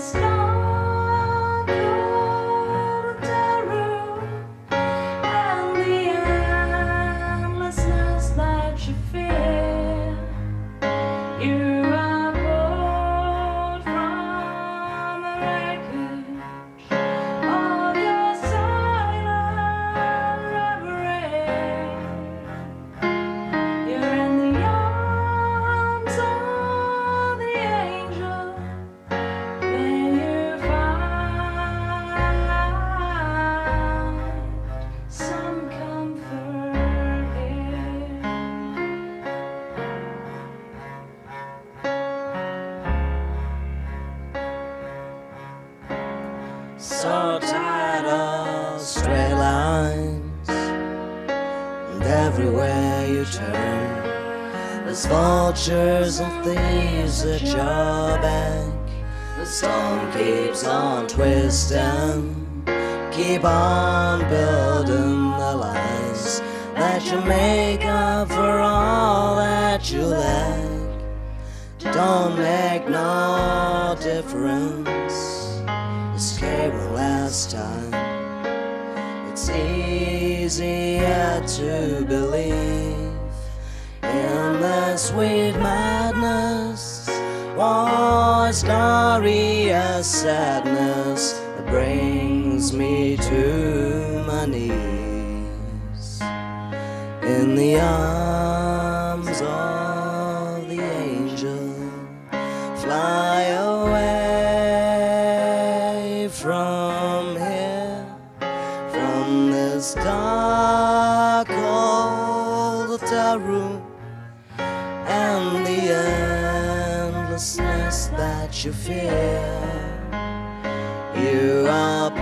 stars. I of the room and the endlessness that you feel. You are.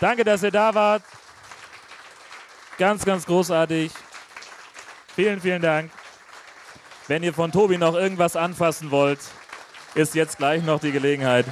Danke, dass ihr da wart. Ganz, ganz großartig. Vielen, vielen Dank. Wenn ihr von Tobi noch irgendwas anfassen wollt, ist jetzt gleich noch die Gelegenheit.